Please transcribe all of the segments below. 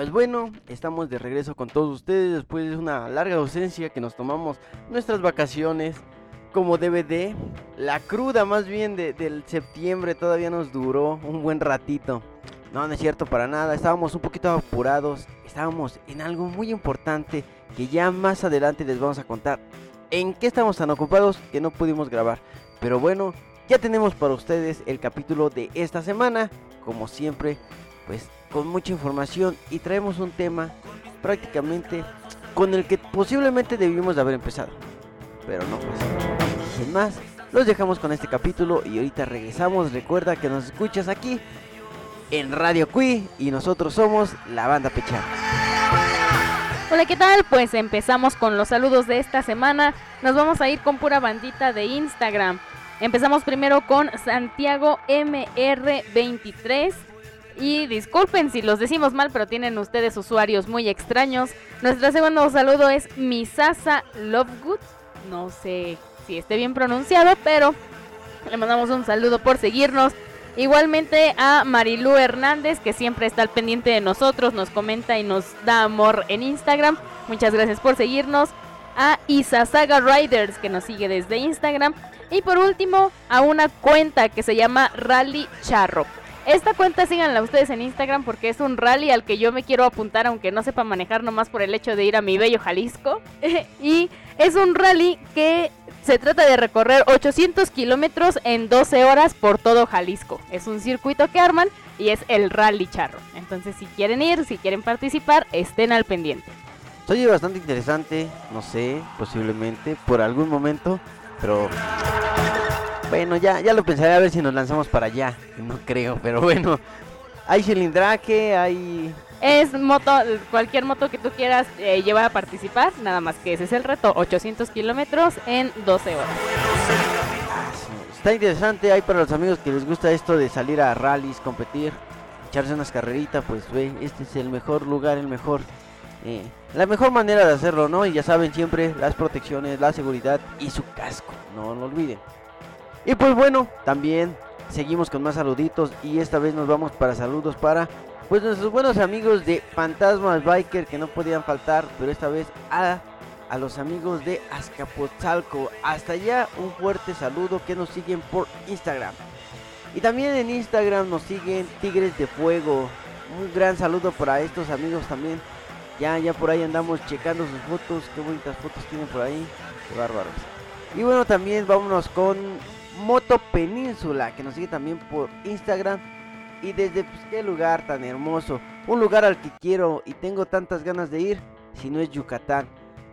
Pues bueno, estamos de regreso con todos ustedes después de una larga ausencia que nos tomamos nuestras vacaciones como DVD. La cruda más bien del septiembre todavía nos duró un buen ratito. No, no es cierto para nada, estábamos un poquito apurados, estábamos en algo muy importante que ya más adelante les vamos a contar en qué estamos tan ocupados que no pudimos grabar. Pero bueno, ya tenemos para ustedes el capítulo de esta semana, como siempre, pues con mucha información y traemos un tema prácticamente con el que posiblemente debimos de haber empezado. Pero no pues. Sin más, los dejamos con este capítulo y ahorita regresamos. Recuerda que nos escuchas aquí en Radio Cui y nosotros somos la banda Pechar. Hola, ¿qué tal? Pues empezamos con los saludos de esta semana. Nos vamos a ir con pura bandita de Instagram. Empezamos primero con Santiago MR23. Y disculpen si los decimos mal, pero tienen ustedes usuarios muy extraños. Nuestro segundo saludo es Misasa Lovegood. No sé si esté bien pronunciado, pero le mandamos un saludo por seguirnos. Igualmente a Marilú Hernández, que siempre está al pendiente de nosotros, nos comenta y nos da amor en Instagram. Muchas gracias por seguirnos. A Isasaga Riders, que nos sigue desde Instagram. Y por último, a una cuenta que se llama Rally Charro. Esta cuenta síganla ustedes en Instagram porque es un rally al que yo me quiero apuntar aunque no sepa manejar nomás por el hecho de ir a mi bello Jalisco. y es un rally que se trata de recorrer 800 kilómetros en 12 horas por todo Jalisco. Es un circuito que arman y es el Rally Charro. Entonces, si quieren ir, si quieren participar, estén al pendiente. Soy bastante interesante, no sé, posiblemente por algún momento, pero bueno, ya, ya lo pensaré a ver si nos lanzamos para allá. No creo, pero bueno. Hay cilindraje, hay es moto, cualquier moto que tú quieras eh, llevar a participar, nada más que ese es el reto, 800 kilómetros en 12 horas. Está interesante, hay para los amigos que les gusta esto de salir a rallies, competir, echarse unas carreritas, pues ve, este es el mejor lugar, el mejor, eh, la mejor manera de hacerlo, ¿no? Y ya saben siempre las protecciones, la seguridad y su casco, no lo olviden. Y pues bueno, también seguimos con más saluditos y esta vez nos vamos para saludos para pues nuestros buenos amigos de Fantasmas Biker que no podían faltar, pero esta vez a, a los amigos de Azcapotzalco. Hasta allá un fuerte saludo que nos siguen por Instagram. Y también en Instagram nos siguen Tigres de Fuego. Un gran saludo para estos amigos también. Ya, ya por ahí andamos checando sus fotos. Qué bonitas fotos tienen por ahí. Qué bárbaros. Y bueno, también vámonos con Moto Península, que nos sigue también por Instagram y desde pues, qué lugar tan hermoso, un lugar al que quiero y tengo tantas ganas de ir, si no es Yucatán.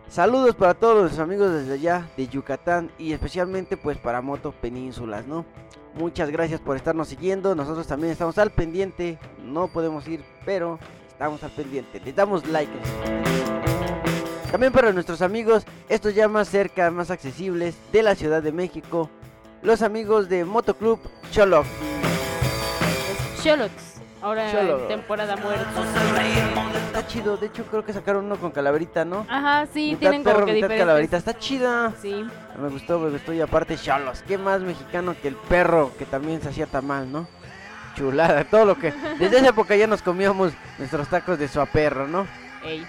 Saludos para todos los amigos desde allá de Yucatán y especialmente pues para Moto Penínsulas, ¿no? Muchas gracias por estarnos siguiendo, nosotros también estamos al pendiente, no podemos ir, pero estamos al pendiente, les damos like. También para nuestros amigos, estos ya más cerca, más accesibles de la Ciudad de México, los amigos de Motoclub Choloc. Cholots. Ahora en temporada muerta. Está chido, de hecho creo que sacaron uno con calaverita, ¿no? Ajá, sí, tienen como que diferentes. calaverita, está chida. Sí. Me gustó, me gustó y aparte Cholos, qué más mexicano que el perro que también se hacía mal, ¿no? Chulada, todo lo que desde esa época ya nos comíamos nuestros tacos de suaperro, ¿no? Ey.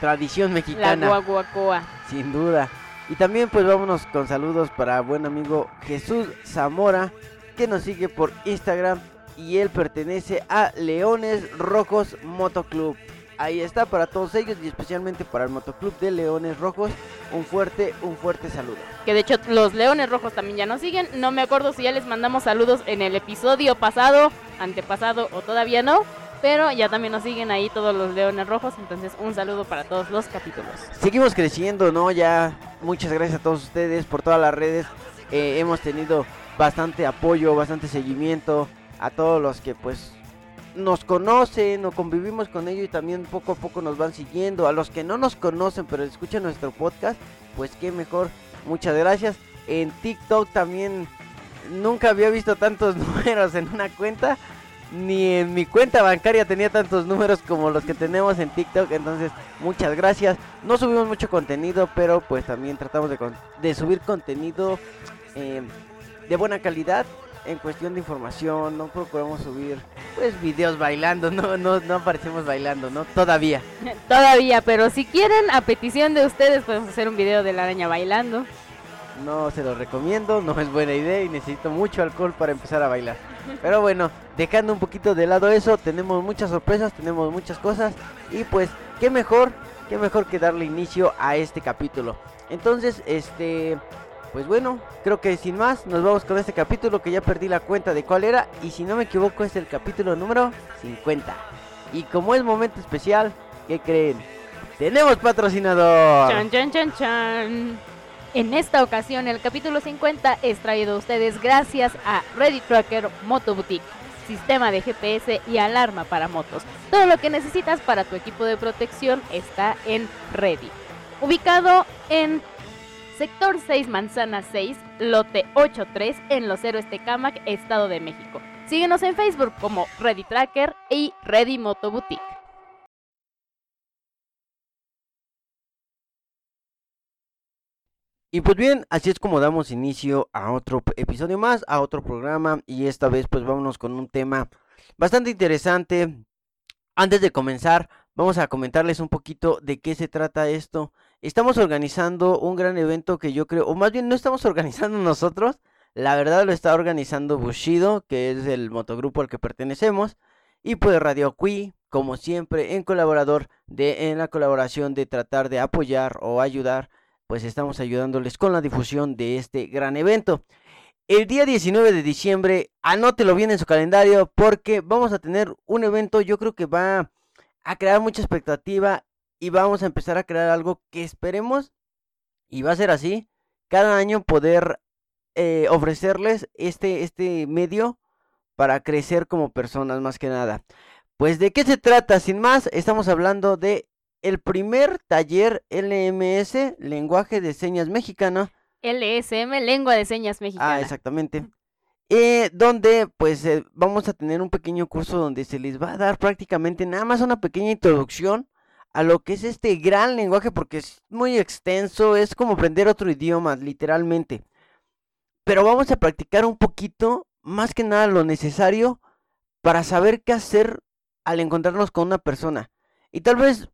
Tradición mexicana. La guaguacoa. Sin duda. Y también pues vámonos con saludos para buen amigo Jesús Zamora que nos sigue por Instagram y él pertenece a Leones Rojos Motoclub. Ahí está para todos ellos y especialmente para el Motoclub de Leones Rojos. Un fuerte, un fuerte saludo. Que de hecho los Leones Rojos también ya nos siguen. No me acuerdo si ya les mandamos saludos en el episodio pasado, antepasado o todavía no. Pero ya también nos siguen ahí todos los Leones Rojos. Entonces un saludo para todos los capítulos. Seguimos creciendo, ¿no? Ya muchas gracias a todos ustedes por todas las redes. Eh, hemos tenido bastante apoyo, bastante seguimiento a todos los que pues nos conocen o convivimos con ellos y también poco a poco nos van siguiendo. A los que no nos conocen pero escuchan nuestro podcast, pues qué mejor. Muchas gracias. En TikTok también nunca había visto tantos números en una cuenta. Ni en mi cuenta bancaria tenía tantos números como los que tenemos en TikTok. Entonces, muchas gracias. No subimos mucho contenido, pero pues también tratamos de, subir contenido eh, de buena calidad en cuestión de información, no procuramos subir pues videos bailando, no, no, no aparecemos bailando, ¿no? Todavía. Todavía, pero si quieren, a petición de ustedes, podemos hacer un video de la araña bailando. No se lo recomiendo, no es buena idea y necesito mucho alcohol para empezar a bailar. Pero bueno, dejando un poquito de lado eso, tenemos muchas sorpresas, tenemos muchas cosas y pues qué mejor, qué mejor que darle inicio a este capítulo. Entonces, este, pues bueno, creo que sin más nos vamos con este capítulo que ya perdí la cuenta de cuál era y si no me equivoco es el capítulo número 50. Y como es momento especial, ¿qué creen? Tenemos patrocinador. Chan, chan, chan, chan. En esta ocasión, el capítulo 50 es traído a ustedes gracias a Ready Tracker Moto Boutique, sistema de GPS y alarma para motos. Todo lo que necesitas para tu equipo de protección está en Ready. Ubicado en sector 6, manzana 6, lote 83, en Los Héroes Tecamac, Estado de México. Síguenos en Facebook como Ready Tracker y Ready Moto Boutique. Y pues bien, así es como damos inicio a otro episodio más, a otro programa y esta vez pues vámonos con un tema bastante interesante. Antes de comenzar, vamos a comentarles un poquito de qué se trata esto. Estamos organizando un gran evento que yo creo, o más bien no estamos organizando nosotros, la verdad lo está organizando Bushido, que es el motogrupo al que pertenecemos, y pues Radio Cui, como siempre, en colaborador de en la colaboración de tratar de apoyar o ayudar pues estamos ayudándoles con la difusión de este gran evento. El día 19 de diciembre, anótelo bien en su calendario porque vamos a tener un evento, yo creo que va a crear mucha expectativa y vamos a empezar a crear algo que esperemos y va a ser así, cada año poder eh, ofrecerles este, este medio para crecer como personas más que nada. Pues de qué se trata, sin más, estamos hablando de el primer taller LMS, lenguaje de señas mexicano. LSM, lengua de señas mexicana. Ah, exactamente. Eh, donde pues eh, vamos a tener un pequeño curso donde se les va a dar prácticamente nada más una pequeña introducción a lo que es este gran lenguaje porque es muy extenso, es como aprender otro idioma, literalmente. Pero vamos a practicar un poquito, más que nada lo necesario para saber qué hacer al encontrarnos con una persona. Y tal vez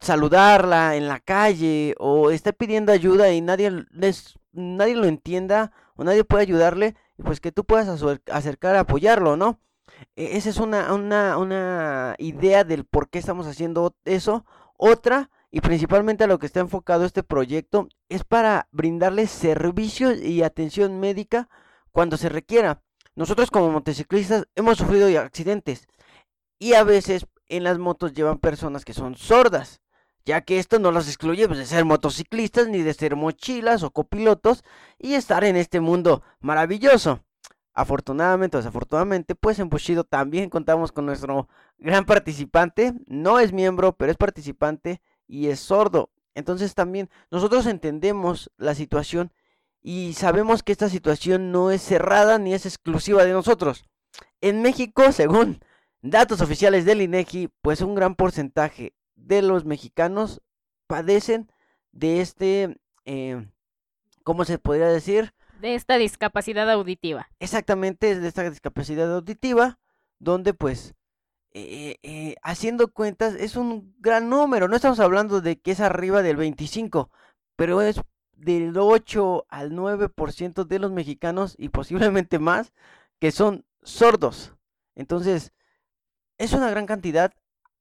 saludarla en la calle o está pidiendo ayuda y nadie les, nadie lo entienda o nadie puede ayudarle, pues que tú puedas acercar a apoyarlo, ¿no? E, esa es una, una, una idea del por qué estamos haciendo eso. Otra, y principalmente a lo que está enfocado este proyecto, es para brindarles servicios y atención médica cuando se requiera. Nosotros como motociclistas hemos sufrido accidentes y a veces en las motos llevan personas que son sordas, ya que esto no los excluye pues, de ser motociclistas ni de ser mochilas o copilotos y estar en este mundo maravilloso. Afortunadamente o desafortunadamente, pues en Bushido también contamos con nuestro gran participante, no es miembro, pero es participante y es sordo. Entonces también nosotros entendemos la situación y sabemos que esta situación no es cerrada ni es exclusiva de nosotros. En México, según Datos oficiales del INEGI, pues un gran porcentaje de los mexicanos padecen de este, eh, ¿cómo se podría decir? De esta discapacidad auditiva. Exactamente, de esta discapacidad auditiva, donde pues, eh, eh, haciendo cuentas, es un gran número. No estamos hablando de que es arriba del 25, pero es del 8 al 9% de los mexicanos y posiblemente más que son sordos. Entonces, es una gran cantidad.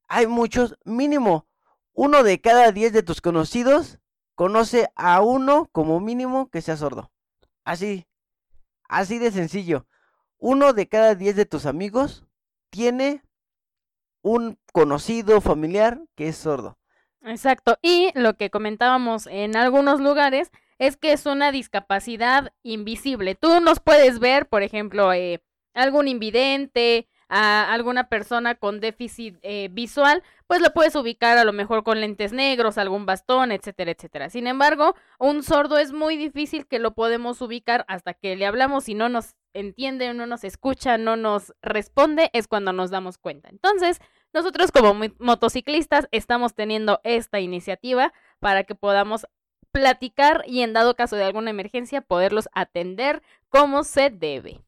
Hay muchos, mínimo, uno de cada diez de tus conocidos conoce a uno como mínimo que sea sordo. Así, así de sencillo. Uno de cada diez de tus amigos tiene un conocido familiar que es sordo. Exacto. Y lo que comentábamos en algunos lugares es que es una discapacidad invisible. Tú nos puedes ver, por ejemplo, eh, algún invidente, a alguna persona con déficit eh, visual, pues lo puedes ubicar a lo mejor con lentes negros, algún bastón, etcétera, etcétera. Sin embargo, un sordo es muy difícil que lo podemos ubicar hasta que le hablamos y no nos entiende, no nos escucha, no nos responde, es cuando nos damos cuenta. Entonces, nosotros como motociclistas estamos teniendo esta iniciativa para que podamos platicar y en dado caso de alguna emergencia poderlos atender como se debe.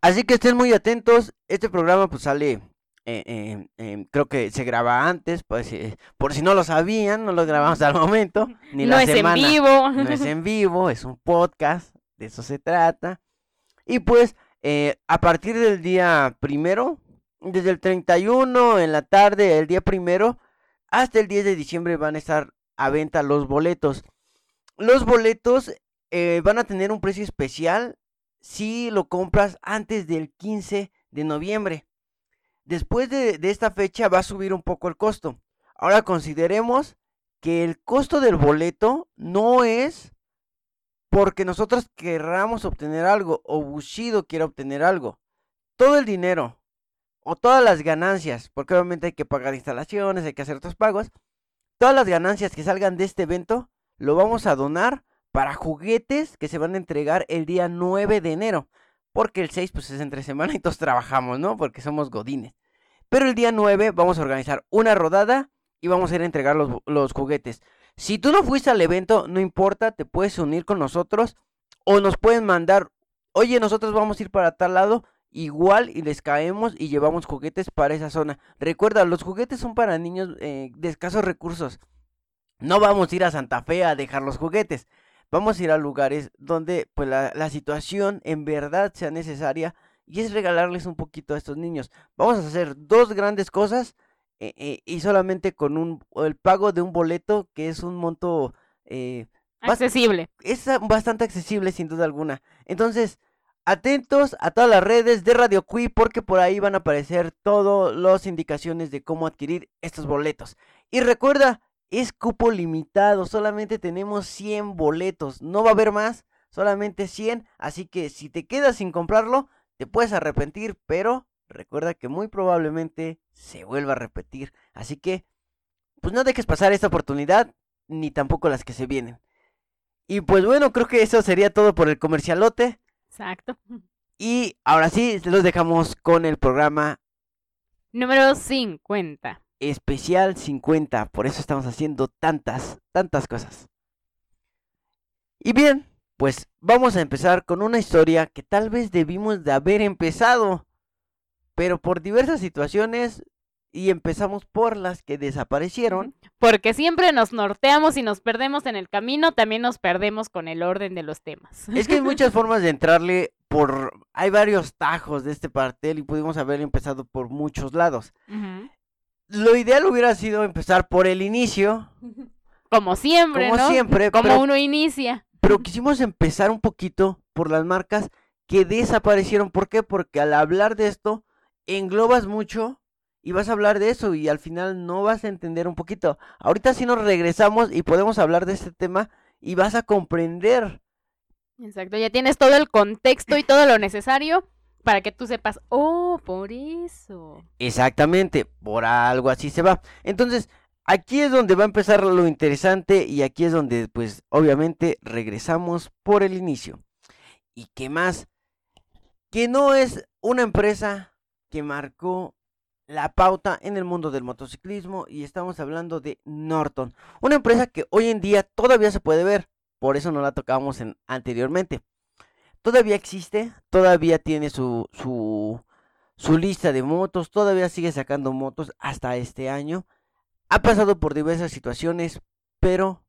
Así que estén muy atentos. Este programa pues sale, eh, eh, creo que se graba antes, pues, por si no lo sabían, no lo grabamos al momento. Ni no es en vivo. No es en vivo, es un podcast, de eso se trata. Y pues a partir del día primero, desde el 31 en la tarde, el día primero, hasta el 10 de diciembre van a estar a venta los boletos. Los boletos eh, van a tener un precio especial si lo compras antes del 15 de noviembre. Después de, esta fecha va a subir un poco el costo. Ahora consideremos que el costo del boleto no es porque nosotros querramos obtener algo o Bushido quiera obtener algo. Todo el dinero o todas las ganancias, porque obviamente hay que pagar instalaciones, hay que hacer otros pagos, todas las ganancias que salgan de este evento lo vamos a donar para juguetes que se van a entregar el día 9 de enero. Porque el 6 pues es entre semana y todos trabajamos, ¿no? Porque somos godines. Pero el día 9 vamos a organizar una rodada y vamos a ir a entregar los, juguetes. Si tú no fuiste al evento, no importa, te puedes unir con nosotros o nos pueden mandar, oye, nosotros vamos a ir para tal lado, igual y les caemos y llevamos juguetes para esa zona. Recuerda, los juguetes son para niños eh, de escasos recursos. No vamos a ir a Santa Fe a dejar los juguetes. Vamos a ir a lugares donde pues la, situación en verdad sea necesaria y es regalarles un poquito a estos niños. Vamos a hacer dos grandes cosas eh, eh, y solamente con un el pago de un boleto que es un monto accesible. Es bastante accesible sin duda alguna. Entonces, Atentos a todas las redes de Radio Cui porque por ahí van a aparecer todas las indicaciones de cómo adquirir estos boletos. Y recuerda, es cupo limitado, solamente tenemos 100 boletos, no va a haber más, solamente 100, así que si te quedas sin comprarlo, te puedes arrepentir, pero recuerda que muy probablemente se vuelva a repetir. Así que, pues no dejes pasar esta oportunidad, ni tampoco las que se vienen. Y pues bueno, creo que eso sería todo por el comercialote. Exacto. Y ahora sí, los dejamos con el programa número 50. Especial 50, por eso estamos haciendo tantas, tantas cosas. Y bien, pues vamos a empezar con una historia que tal vez debimos de haber empezado, pero por diversas situaciones y empezamos por las que desaparecieron. Porque siempre nos norteamos y nos perdemos en el camino, también nos perdemos con el orden de los temas. Es que hay muchas formas de entrarle por... Hay varios tajos de este partel y pudimos haber empezado por muchos lados. Lo ideal hubiera sido empezar por el inicio. Como siempre, Como siempre. Como uno inicia. Pero quisimos empezar un poquito por las marcas que desaparecieron. ¿Por qué? Porque al hablar de esto, englobas mucho y vas a hablar de eso y al final no vas a entender un poquito. Ahorita sí nos regresamos y podemos hablar de este tema y vas a comprender. Exacto, ya tienes todo el contexto y todo lo necesario para que tú sepas, oh, por eso. Exactamente, por algo así se va. Entonces, aquí es donde va a empezar lo interesante y aquí es donde, pues, obviamente regresamos por el inicio. ¿Y qué más? Que no es una empresa que marcó la pauta en el mundo del motociclismo y estamos hablando de Norton, una empresa que hoy en día todavía se puede ver, por eso no la tocábamos en, anteriormente. Todavía existe, todavía tiene su, su, lista de motos, todavía sigue sacando motos hasta este año. Ha pasado por diversas situaciones, pero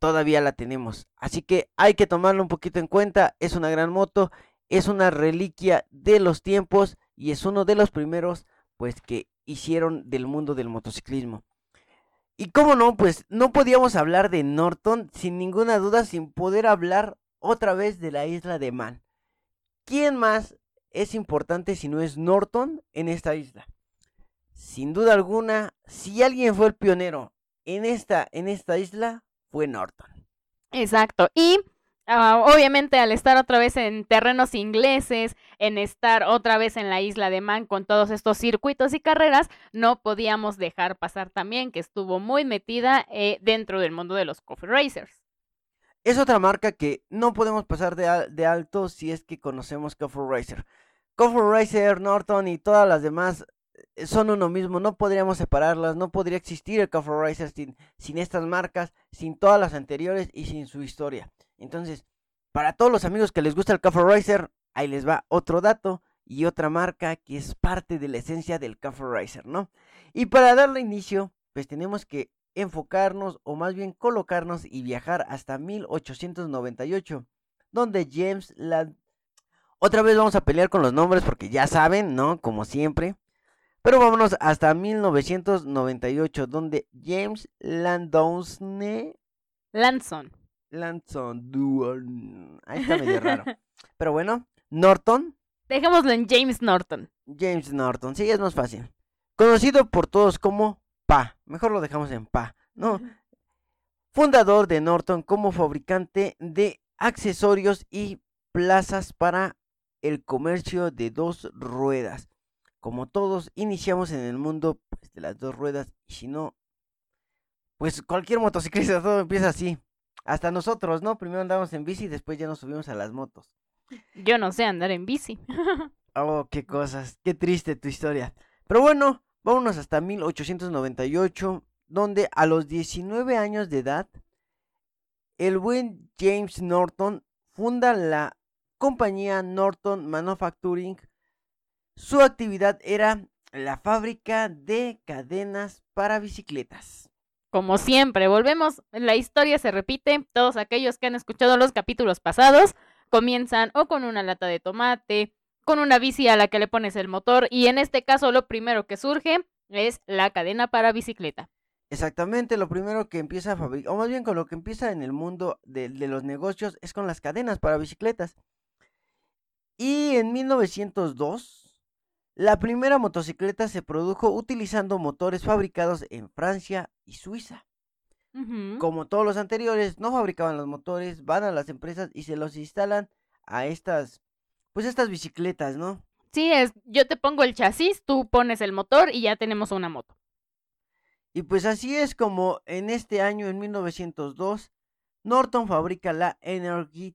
todavía la tenemos. Así que hay que tomarlo un poquito en cuenta. Es una gran moto, es una reliquia de los tiempos y es uno de los primeros pues que hicieron del mundo del motociclismo. Y cómo no, pues no podíamos hablar de Norton sin ninguna duda, sin poder hablar otra vez de la isla de Man. ¿Quién más es importante si no es Norton en esta isla? Sin duda alguna, si alguien fue el pionero en esta, en esta isla, fue Norton. Exacto. Y Ah, obviamente al estar otra vez en terrenos ingleses, en estar otra vez en la isla de Man con todos estos circuitos y carreras, no podíamos dejar pasar también que estuvo muy metida eh, dentro del mundo de los coffee racers. Es otra marca que no podemos pasar de, alto si es que conocemos Coffee Racer. Coffee Racer, Norton y todas las demás eh, son uno mismo, no podríamos separarlas, no podría existir el Coffee Racer sin, estas marcas, sin todas las anteriores y sin su historia. Entonces, para todos los amigos que les gusta el Coffee Racer, ahí les va otro dato y otra marca que es parte de la esencia del Cafe Racer, ¿no? Y para darle inicio, pues tenemos que enfocarnos o más bien colocarnos y viajar hasta 1898, donde James Land... Otra vez vamos a pelear con los nombres porque ya saben, ¿no? Como siempre. Pero vámonos hasta 1998, donde James Landowne... Lanson. Lanson, Duan. Ahí está medio raro. Pero bueno, Norton. Dejémoslo en James Norton. James Norton, sí, es más fácil. Conocido por todos como Pa. Mejor lo dejamos en Pa, ¿no? Fundador de Norton como fabricante de accesorios y plazas para el comercio de dos ruedas. Como todos, iniciamos en el mundo pues, de las dos ruedas y si no, pues cualquier motociclista todo empieza así. Hasta nosotros, ¿no? Primero andamos en bici y después ya nos subimos a las motos. Yo no sé andar en bici. oh, qué cosas. Qué triste tu historia. Pero bueno, vámonos hasta 1898, donde a los 19 años de edad, el buen James Norton funda la compañía Norton Manufacturing. Su actividad era la fábrica de cadenas para bicicletas. Como siempre, volvemos, la historia se repite, todos aquellos que han escuchado los capítulos pasados comienzan o con una lata de tomate, con una bici a la que le pones el motor y en este caso lo primero que surge es la cadena para bicicleta. Exactamente, lo primero que empieza a fabricar, o más bien con lo que empieza en el mundo de, de los negocios es con las cadenas para bicicletas. Y en 1902 la primera motocicleta se produjo utilizando motores fabricados en Francia y Suiza. Como todos los anteriores, no fabricaban los motores, van a las empresas y se los instalan a estas, pues estas bicicletas, ¿no? Sí, es, yo te pongo el chasis, tú pones el motor y ya tenemos una moto. Y pues así es como en este año, en 1902, Norton fabrica la Energy,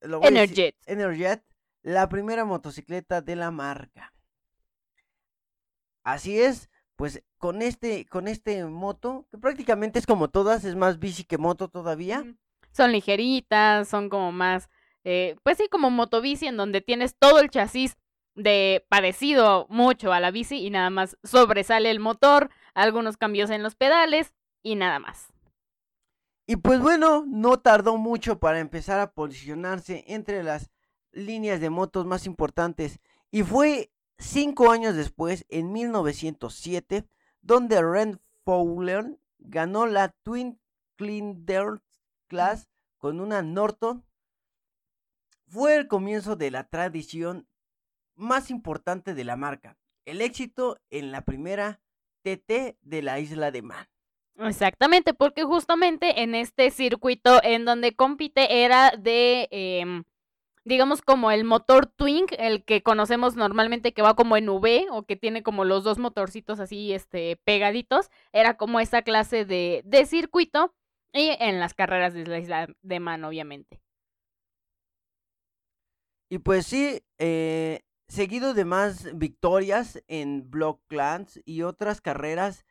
Enerjet. Enerjet, la primera motocicleta de la marca. Así es, pues con este, con este moto, que prácticamente es como todas, es más bici que moto todavía. Son ligeritas, son como más, eh, pues sí, como motobici en donde tienes todo el chasis de parecido mucho a la bici y nada más sobresale el motor, algunos cambios en los pedales y nada más. Y pues bueno, no tardó mucho para empezar a posicionarse entre las líneas de motos más importantes y fue Cinco años después, en 1907, donde Ren Fowler ganó la Twin Clinder Class con una Norton, fue el comienzo de la tradición más importante de la marca, el éxito en la primera TT de la isla de Man. Exactamente, porque justamente en este circuito en donde compite era de em, digamos como el motor Twin, el que conocemos normalmente que va como en V o que tiene como los dos motorcitos así este pegaditos, era como esa clase de, de circuito y en las carreras de la isla de Man obviamente. Y pues sí, eh, seguido de más victorias en Block Clans y otras carreras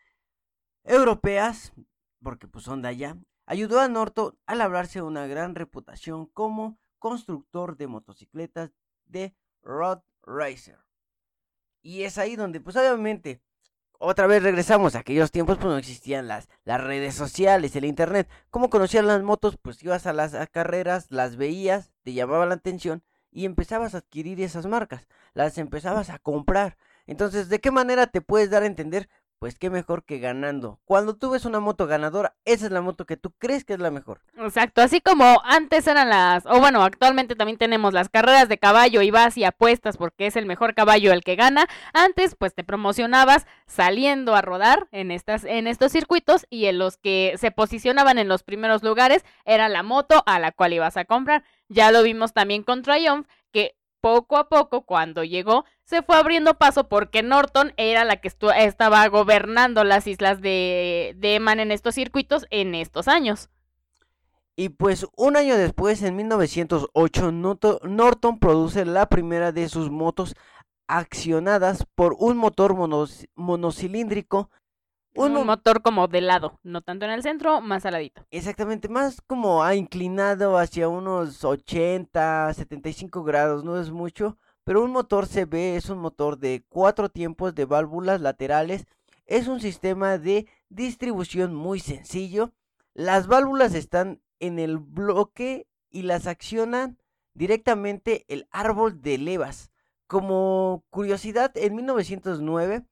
europeas, porque pues son de allá, ayudó a Norton a labrarse una gran reputación como constructor de motocicletas de Road Racer. Y es ahí donde, pues obviamente, otra vez regresamos a aquellos tiempos, pues no existían las, las redes sociales, el internet. ¿Cómo conocían las motos? Pues ibas a las carreras, las veías, te llamaba la atención y empezabas a adquirir esas marcas, las empezabas a comprar. Entonces, ¿de qué manera te puedes dar a entender? Pues qué mejor que ganando. Cuando tú ves una moto ganadora, esa es la moto que tú crees que es la mejor. Exacto, así como antes eran las, o bueno, actualmente también tenemos las carreras de caballo y vas y apuestas porque es el mejor caballo el que gana. Antes, pues te promocionabas saliendo a rodar en estas, en estos circuitos y en los que se posicionaban en los primeros lugares era la moto a la cual ibas a comprar. Ya lo vimos también con Triumph, poco a poco, cuando llegó, se fue abriendo paso porque Norton era la que estaba gobernando las islas de, de Eman en estos circuitos en estos años. Y pues un año después, en 1908, Norton produce la primera de sus motos accionadas por un motor monocilíndrico Un, mo- motor como de lado, no tanto en el centro, más aladito. Exactamente, más como ha inclinado hacia unos 80, 75 grados, no es mucho, pero un motor CB es un motor de cuatro tiempos de válvulas laterales, es un sistema de distribución muy sencillo, las válvulas están en el bloque y las accionan directamente el árbol de levas. Como curiosidad, en 1909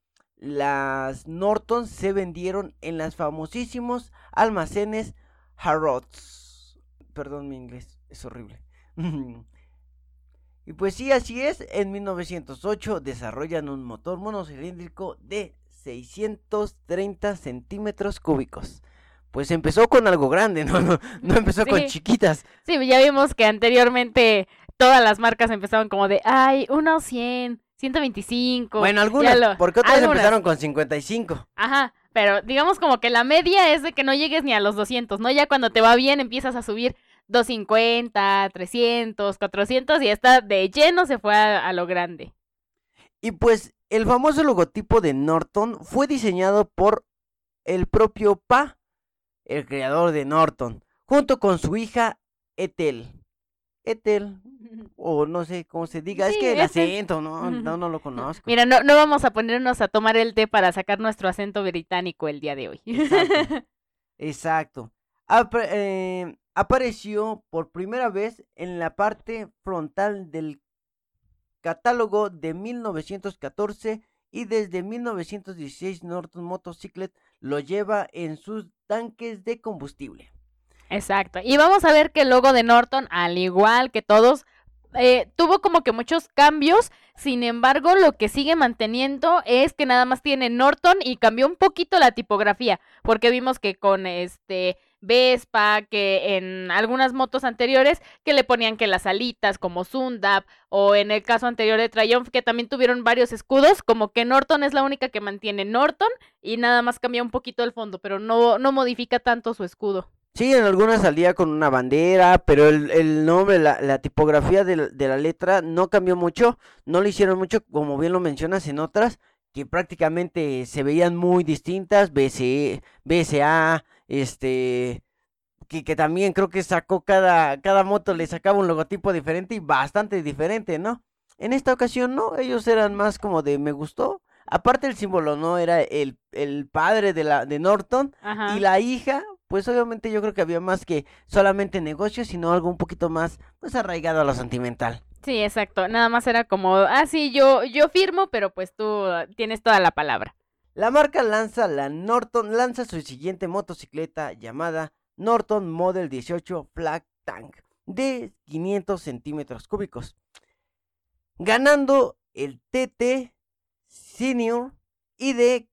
las Norton se vendieron en las famosísimos almacenes Harrods. Perdón mi inglés, es horrible. y pues sí, así es, en 1908 desarrollan un motor monocilíndrico de 630 centímetros cúbicos. Pues empezó con algo grande, no, no, no empezó con chiquitas. Sí, ya vimos que anteriormente todas las marcas empezaban como de, ay, unos 100, 125. Bueno, algunas, lo- porque otras algunas. empezaron con 55. Ajá, pero digamos como que la media es de que no llegues ni a los 200, ¿no? Ya cuando te va bien empiezas a subir 250, 300, 400 y esta de lleno se fue a, a lo grande. Y pues el famoso logotipo de Norton fue diseñado por el propio Pa, el creador de Norton, junto con su hija Ethel. Ethel, o no sé cómo se diga, es que el acento, no, no, no lo conozco. Mira, no, no vamos a ponernos a tomar el té para sacar nuestro acento británico el día de hoy. Exacto. Eh, apareció por primera vez en la parte frontal del catálogo de 1914 y desde 1916 Norton Motorcycle lo lleva en sus tanques de combustible. Exacto. Y vamos a ver que el logo de Norton, al igual que todos, eh, tuvo como que muchos cambios. Sin embargo, lo que sigue manteniendo es que nada más tiene Norton y cambió un poquito la tipografía. Porque vimos que con este Vespa, que en algunas motos anteriores, que le ponían que las alitas como Sundap, o en el caso anterior de Triumph, que también tuvieron varios escudos, como que Norton es la única que mantiene Norton y nada más cambia un poquito el fondo, pero no, no modifica tanto su escudo. Sí, en algunas salía con una bandera, pero el, el nombre, la, la tipografía de, la- de la letra no cambió mucho, no le hicieron mucho, como bien lo mencionas en otras, que prácticamente se veían muy distintas, BCE, BSA, este, que, que también creo que sacó cada, cada moto le sacaba un logotipo diferente y bastante diferente, ¿no? En esta ocasión no, ellos eran más como de me gustó. Aparte el símbolo, ¿no? Era el, el padre de la de Norton Ajá. y la hija, pues obviamente yo creo que había más que solamente negocios, sino algo un poquito más pues arraigado a lo sentimental. Sí, exacto. Nada más era como, ah, sí, yo, yo firmo, pero pues tú ah, tienes toda la palabra. La marca lanza la Norton lanza su siguiente motocicleta llamada Norton Model 18 Flag Tank de 500 centímetros cúbicos, ganando el TT Senior y de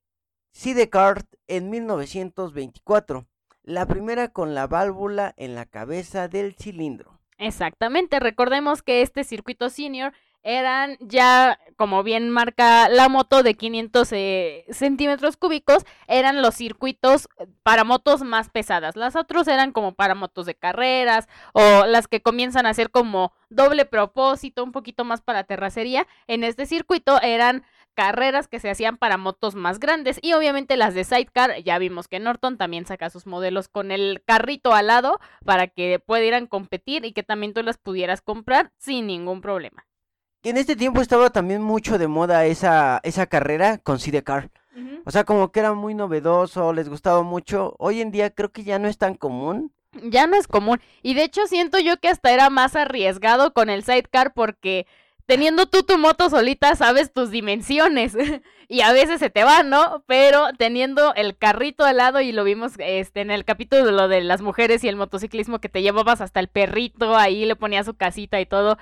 Sidecar en 1924, la primera con la válvula en la cabeza del cilindro. Exactamente. Recordemos que este circuito senior eran ya, como bien marca la moto de 500 eh, centímetros cúbicos, eran los circuitos eh, para motos más pesadas. Las otras eran como para motos de carreras o las que comienzan a ser como doble propósito, un poquito más para terracería. En este circuito eran carreras que se hacían para motos más grandes y obviamente las de sidecar, ya vimos que Norton también saca sus modelos con el carrito al lado para que pudieran competir y que también tú las pudieras comprar sin ningún problema. En este tiempo estaba también mucho de moda esa, esa carrera con Sidecar. O sea, como que era muy novedoso, les gustaba mucho. Hoy en día creo que ya no es tan común. Ya no es común y de hecho siento yo que hasta era más arriesgado con el sidecar porque teniendo tú tu moto solita sabes tus dimensiones y a veces se te va, ¿no? Pero teniendo el carrito al lado y lo vimos este en el capítulo de lo de las mujeres y el motociclismo que te llevabas hasta el perrito, ahí le ponías su casita y todo.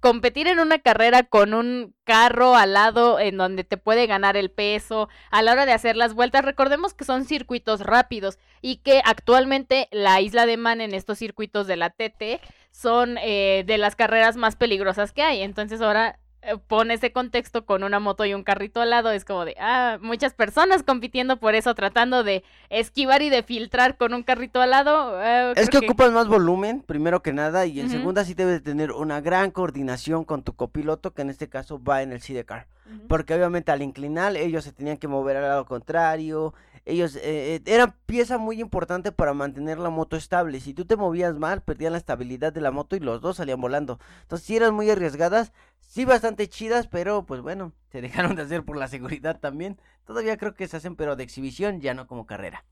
Competir en una carrera con un carro al lado en donde te puede ganar el peso a la hora de hacer las vueltas, recordemos que son circuitos rápidos y que actualmente la isla de Man en estos circuitos de la TT son eh, de las carreras más peligrosas que hay. Entonces ahora eh, pone ese contexto con una moto y un carrito al lado, es como de, ah, muchas personas compitiendo por eso, tratando de esquivar y de filtrar con un carrito al lado. eh, Es que ocupas más volumen, primero que nada, y en segunda sí debes de tener una gran coordinación con tu copiloto, que en este caso va en el Sidecar. Porque obviamente al inclinar ellos se tenían que mover al lado contrario, ellos eh, eh, era pieza muy importante para mantener la moto estable. Si tú te movías mal, perdían la estabilidad de la moto y los dos salían volando. Entonces, sí eran muy arriesgadas, sí bastante chidas, pero pues bueno, se dejaron de hacer por la seguridad también. Todavía creo que se hacen, pero de exhibición, ya no como carrera.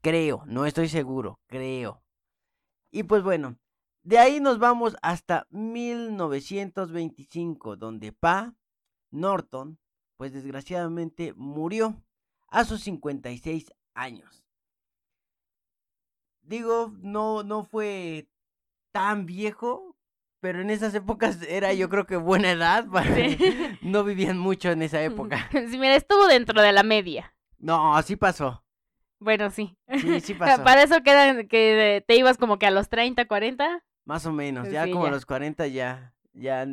Creo, no estoy seguro, creo. Y pues bueno, de ahí nos vamos hasta 1925, donde Pa Norton, pues desgraciadamente murió a sus 56 años. Digo, no, no fue tan viejo, pero en esas épocas era yo creo que buena edad, no vivían mucho en esa época. Sí, mira, estuvo dentro de la media. No, así pasó. Bueno, sí. Sí, sí pasó. Para eso quedan que te ibas como que a los 30, 40. Más o menos, ya como a los 40 ya, ya,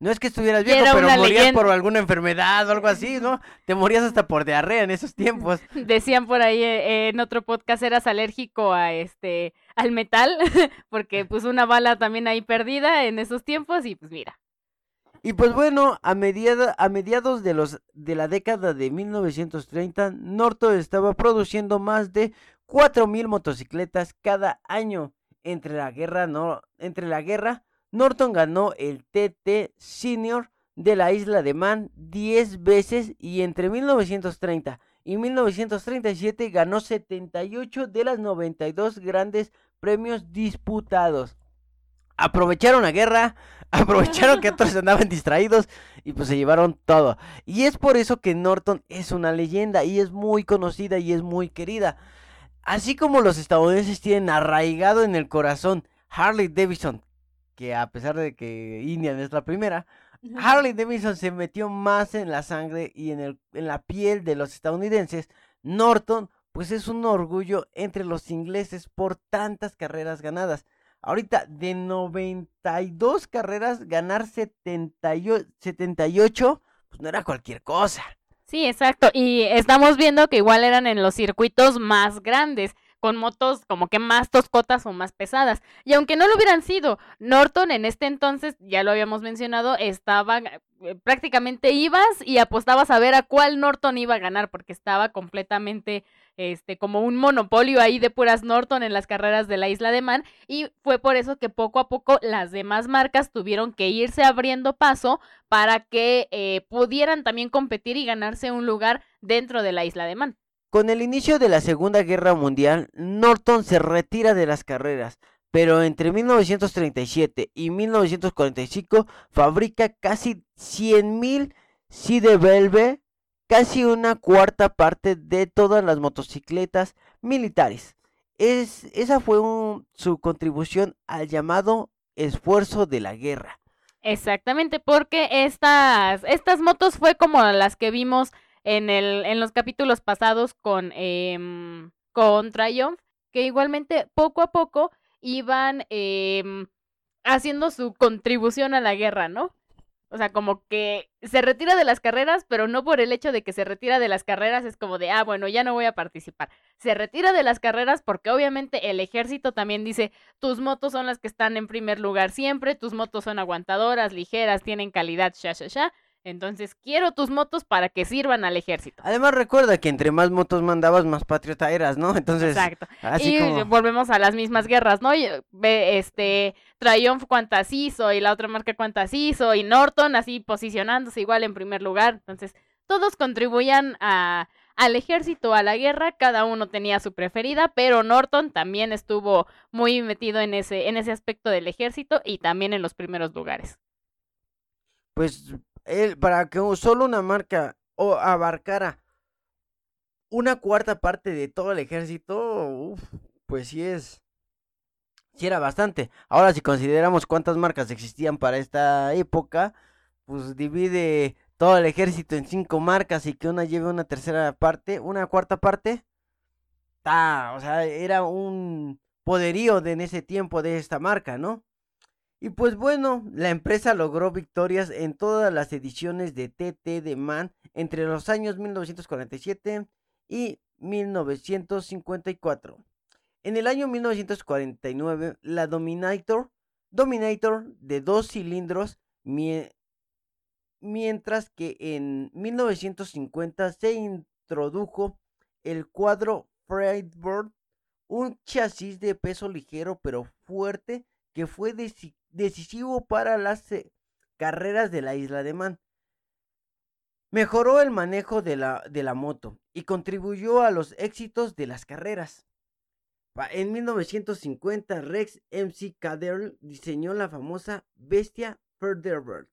no es que estuvieras viejo, pero morías por alguna enfermedad o algo así, ¿no? Te morías hasta por diarrea en esos tiempos. Decían por ahí eh, en otro podcast eras alérgico a este, al metal, porque pues una bala también ahí perdida en esos tiempos y pues mira. Y pues bueno, a, a mediados de, los, de la década de 1930, Norton estaba produciendo más de 4.000 motocicletas cada año. Entre la guerra, no, entre la guerra, Norton ganó el TT Senior de la isla de Man 10 veces y entre 1930 y 1937 ganó 78 de las 92 grandes premios disputados. Aprovecharon la guerra, aprovecharon que otros andaban distraídos y pues se llevaron todo. Y es por eso que Norton es una leyenda y es muy conocida y es muy querida. Así como los estadounidenses tienen arraigado en el corazón Harley Davidson, que a pesar de que Indian es la primera, Harley Davidson se metió más en la sangre y en, el, en la piel de los estadounidenses. Norton, pues es un orgullo entre los ingleses por tantas carreras ganadas. Ahorita, de 92 carreras, ganar 78, pues no era cualquier cosa. Sí, exacto. Y estamos viendo que igual eran en los circuitos más grandes con motos como que más toscotas o más pesadas. Y aunque no lo hubieran sido, Norton en este entonces, ya lo habíamos mencionado, estaba eh, prácticamente ibas y apostabas a ver a cuál Norton iba a ganar porque estaba completamente este como un monopolio ahí de puras Norton en las carreras de la Isla de Man y fue por eso que poco a poco las demás marcas tuvieron que irse abriendo paso para que eh, pudieran también competir y ganarse un lugar dentro de la Isla de Man. Con el inicio de la Segunda Guerra Mundial, Norton se retira de las carreras, pero entre 1937 y 1945 fabrica casi 100.000 Velve, casi una cuarta parte de todas las motocicletas militares. Es, esa fue su contribución al llamado esfuerzo de la guerra. Exactamente, porque estas, estas motos fue como las que vimos en, el, en los capítulos pasados con, eh, con Triumph, que igualmente poco a poco iban eh, haciendo su contribución a la guerra, ¿no? O sea, como que se retira de las carreras, pero no por el hecho de que se retira de las carreras es como de, ah, bueno, ya no voy a participar. Se retira de las carreras porque obviamente el ejército también dice, tus motos son las que están en primer lugar siempre, tus motos son aguantadoras, ligeras, tienen calidad, sha, sha, sha. Entonces, quiero tus motos para que sirvan al ejército. Además, recuerda que entre más motos mandabas, más patriota eras, ¿no? Entonces, Exacto. y volvemos a las mismas guerras, ¿no? Ve, este, Triumph cuántas hizo y la otra marca cuántas hizo y Norton así posicionándose igual en primer lugar. Entonces, todos contribuían a, al ejército, a la guerra, cada uno tenía su preferida, pero Norton también estuvo muy metido en ese, en ese aspecto del ejército y también en los primeros lugares. Pues para que solo una marca o abarcara una cuarta parte de todo el ejército, pues sí es, sí era bastante. Ahora si consideramos cuántas marcas existían para esta época, pues divide todo el ejército en cinco marcas y que una lleve una tercera parte, una cuarta parte, ah, o sea, era un poderío de en ese tiempo de esta marca, ¿no? Y pues bueno, la empresa logró victorias en todas las ediciones de TT de Man entre los años 1947 y 1954. En el año 1949, la Dominator, Dominator de dos cilindros, mientras que en 1950 se introdujo el cuadro Freibird, un chasis de peso ligero pero fuerte que fue decisivo para las eh, carreras de la isla de Man. Mejoró el manejo de la, de la moto y contribuyó a los éxitos de las carreras. En 1950, Rex MC Cader diseñó la famosa Bestia Federbird.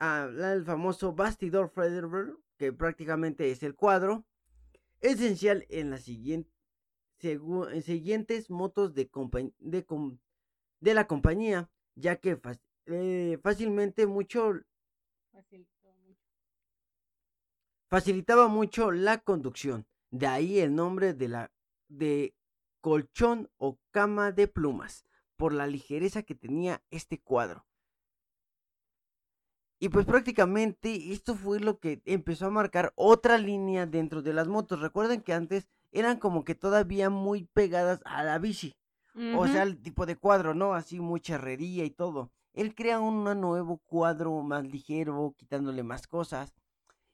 Ah, el famoso bastidor Federbird, que prácticamente es el cuadro, esencial en las siguientes motos de, de, de, la compañía, ya que eh, fácilmente mucho facilitaba mucho la conducción. De ahí el nombre de la de colchón o cama de plumas, por la ligereza que tenía este cuadro. Y pues prácticamente esto fue lo que empezó a marcar otra línea dentro de las motos. Recuerden que antes eran como que todavía muy pegadas a la bici. O sea, el tipo de cuadro, ¿no? Así mucha herrería y todo. Él crea un nuevo cuadro más ligero, quitándole más cosas.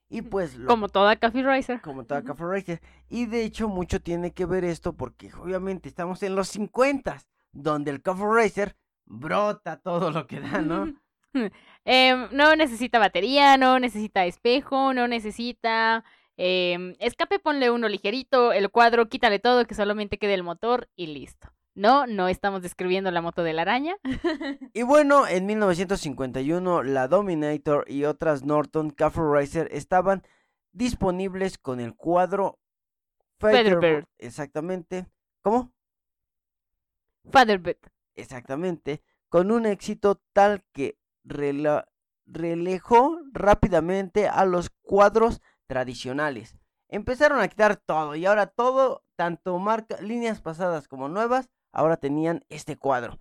Y pues... como toda Coffee Racer. Como toda Coffee Racer. Y de hecho mucho tiene que ver esto porque obviamente estamos en los 50, donde el Coffee Racer brota todo lo que da, ¿no? Em, no necesita batería, no necesita espejo, no necesita em, escape, ponle uno ligerito, el cuadro, quítale todo, que solamente quede el motor y listo. No, no estamos describiendo la moto de la araña. y bueno, en 1951 la Dominator y otras Norton Cafe Racer estaban disponibles con el cuadro Featherbird. Exactamente. ¿Cómo? Featherbird. Exactamente. Con un éxito tal que relejó rápidamente a los cuadros tradicionales. Empezaron a quitar todo y ahora todo, tanto marca, líneas pasadas como nuevas, ahora tenían este cuadro.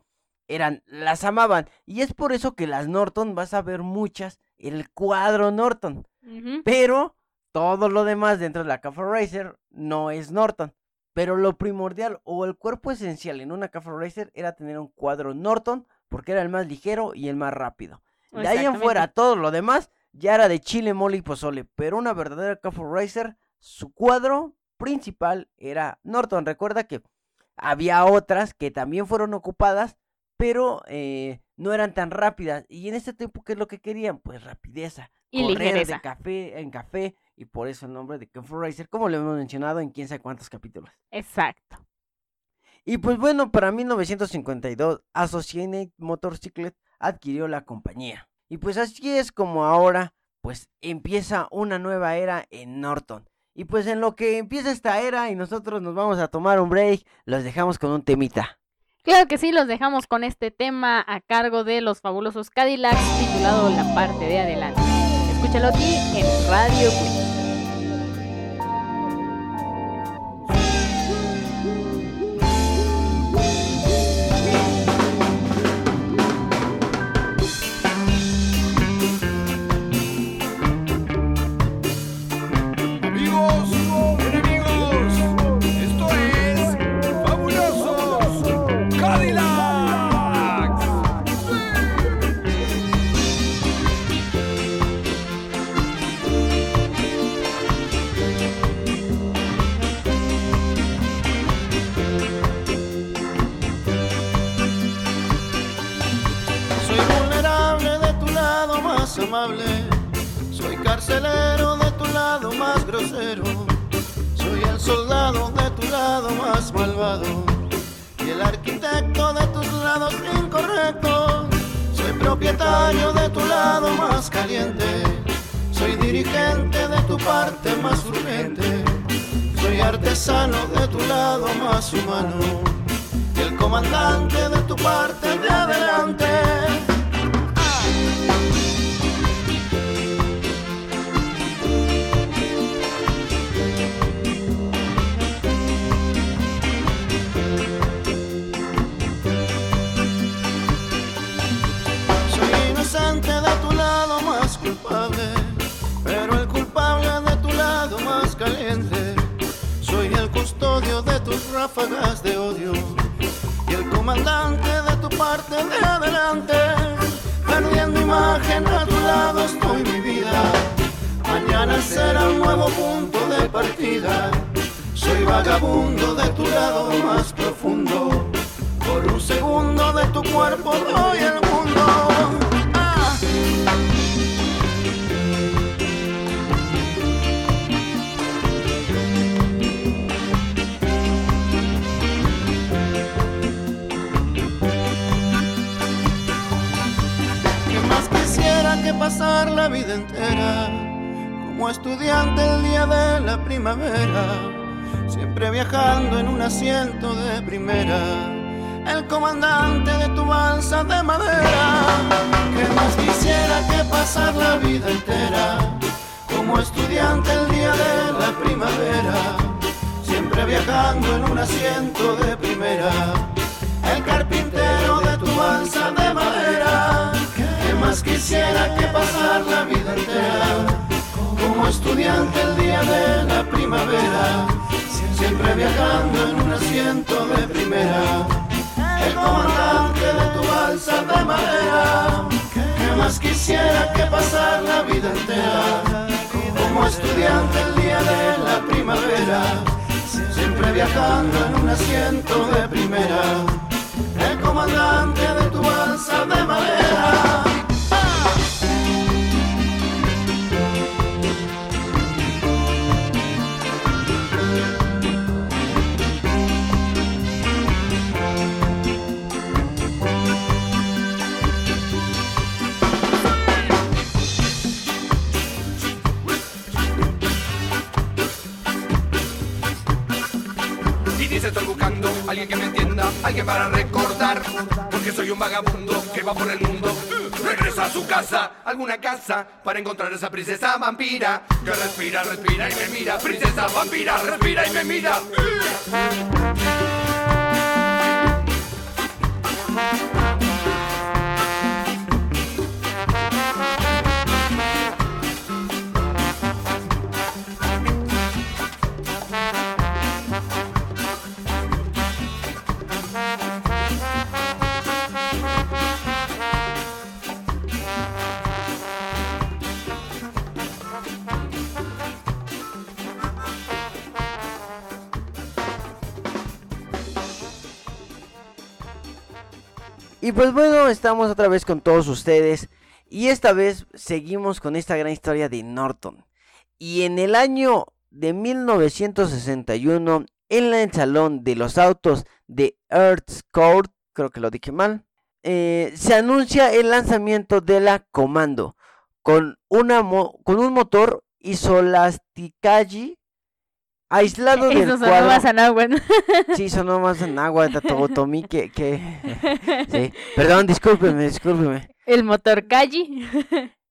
Eran, las amaban. Y es por eso que las Norton vas a ver muchas, el cuadro Norton. Pero todo lo demás dentro de la Cafe Racer no es Norton. Pero lo primordial o el cuerpo esencial en una Cafe Racer era tener un cuadro Norton porque era el más ligero y el más rápido. De ahí en fuera, todo lo demás ya era de chile, mole y pozole. Pero una verdadera Cafe Racer, su cuadro principal era Norton. Recuerda que había otras que también fueron ocupadas, pero eh, no eran tan rápidas. Y en ese tiempo, ¿qué es lo que querían? Pues rapideza. Y correr de café en café. Y por eso el nombre de Cafe Racer, como lo hemos mencionado en quién sabe cuántos capítulos. Exacto. Y pues bueno, para 1952, Associated Motorcycle adquirió la compañía. Y pues así es como ahora, pues empieza una nueva era en Norton. Y pues en lo que empieza esta era y nosotros nos vamos a tomar un break, los dejamos con un temita. Claro que sí, los dejamos con este tema a cargo de los fabulosos Cadillacs titulado La parte de adelante. Escúchalo aquí en Radio Soy de primera, el comandante de tu balsa de madera. ¿Qué más quisiera que pasar la vida entera como estudiante el día de la primavera? Siempre viajando en un asiento de primera, el carpintero de tu balsa de madera. ¿Qué más quisiera que pasar la vida entera como estudiante el día de la primavera? Siempre viajando en un asiento de primera, el comandante de tu balsa de madera. ¿Qué más quisiera que pasar la vida entera como estudiante el día de la primavera? Siempre viajando en un asiento de primera, el comandante de tu balsa de madera. Estoy buscando alguien que me entienda, alguien para recordar Porque soy un vagabundo que va por el mundo Regresa a su casa, alguna casa Para encontrar esa princesa vampira Que respira, respira y me mira Princesa vampira, respira y me mira Y pues bueno, estamos otra vez con todos ustedes. Y esta vez seguimos con esta gran historia de Norton. Y en el año de 1961, en el salón de los autos de Earth's Court, creo que lo dije mal, eh, se anuncia el lanzamiento de la Comando con, una mo- con un motor isolasticagi aislado del Eso sonó cuadro. más a náhuatl. Sí, sonó más en agua, Tomí que, que... Sí. Perdón, discúlpeme, discúlpeme. El motor Kaji.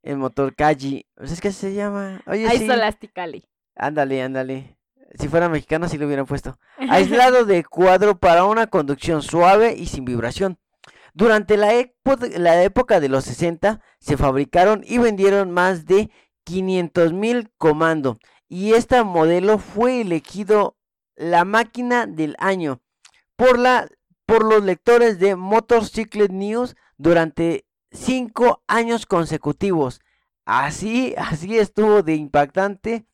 El motor Kaji. Pues es que se llama. Oye, sí. Isolasticali. Ándale, ándale. Si fuera mexicano, sí lo hubieran puesto. Aislado de cuadro para una conducción suave y sin vibración. Durante la, la época de los 60 se fabricaron y vendieron más de 500 mil comando. Y este modelo fue elegido la máquina del año por, la, por los lectores de Motorcycle News durante cinco años consecutivos. Así, así estuvo de impactante,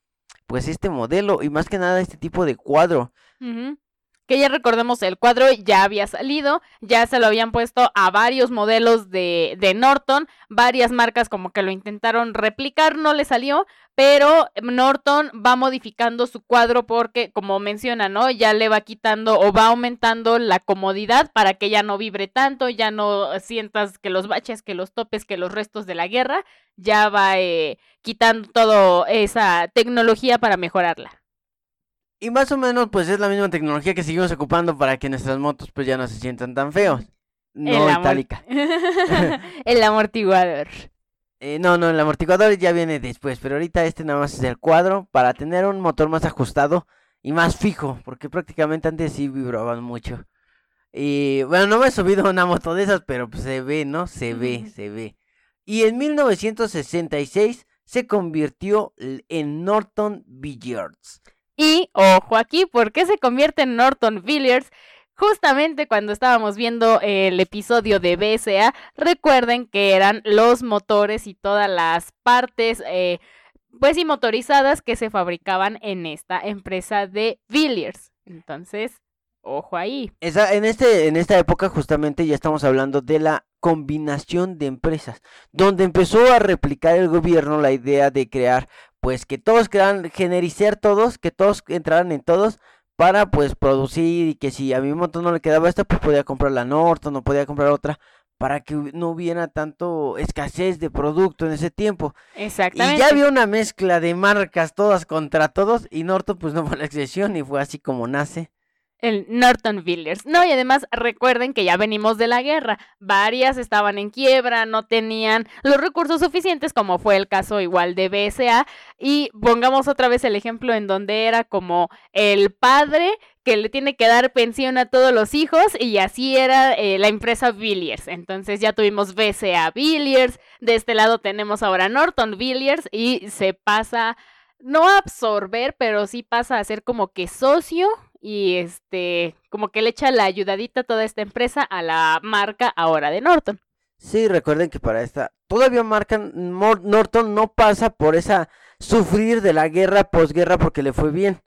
pues este modelo y más que nada este tipo de cuadro. Ujú. Que ya recordemos, el cuadro ya había salido, ya se lo habían puesto a varios modelos de, de Norton, varias marcas como que lo intentaron replicar, no le salió, pero Norton va modificando su cuadro porque, como menciona, ¿no? Ya le va quitando o va aumentando la comodidad para que ya no vibre tanto, ya no sientas que los baches, que los topes, que los restos de la guerra, ya va eh, quitando toda esa tecnología para mejorarla. Y más o menos pues es la misma tecnología que seguimos ocupando para que nuestras motos pues ya no se sientan tan feos. No El itálica. el amortiguador. Eh, no, no, el amortiguador ya viene después, pero ahorita este nada más es el cuadro para tener un motor más ajustado y más fijo, porque prácticamente antes sí vibraban mucho. Y bueno, no me he subido a una moto de esas, pero pues, se ve, ¿no? Se ve, se ve. Y en 1966 se convirtió en Norton Billiards. Y ojo aquí, ¿por qué se convierte en Norton Villiers? Justamente cuando estábamos viendo el episodio de BSA, recuerden que eran los motores y todas las partes eh, pues y motorizadas que se fabricaban en esta empresa de Villiers. Entonces, ojo ahí. En, este, en esta época justamente ya estamos hablando de la combinación de empresas, donde empezó a replicar el gobierno la idea de crear, pues que todos quedan, generizar todos, que todos entraran en todos para pues producir y que si a mi moto no le quedaba esta, pues podía comprar la Norton, no podía comprar otra, para que no hubiera tanto escasez de producto en ese tiempo. Exactamente. Y ya había una mezcla de marcas todas contra todos y Norton pues no fue la excepción y fue así como nace. El Norton Villiers. No, y además recuerden que ya venimos de la guerra. Varias estaban en quiebra, no tenían los recursos suficientes, como fue el caso igual de BSA. Y pongamos otra vez el ejemplo en donde era como el padre que le tiene que dar pensión a todos los hijos y así era eh, la empresa Villiers. Entonces ya tuvimos BCA Villiers, de este lado tenemos ahora Norton Villiers y se pasa, no a absorber, pero sí pasa a ser como que socio y este, como que le echa la ayudadita a toda esta empresa a la marca ahora de Norton. Sí, recuerden que para esta, todavía marca Norton no pasa por esa sufrir de la guerra, posguerra, porque le fue bien.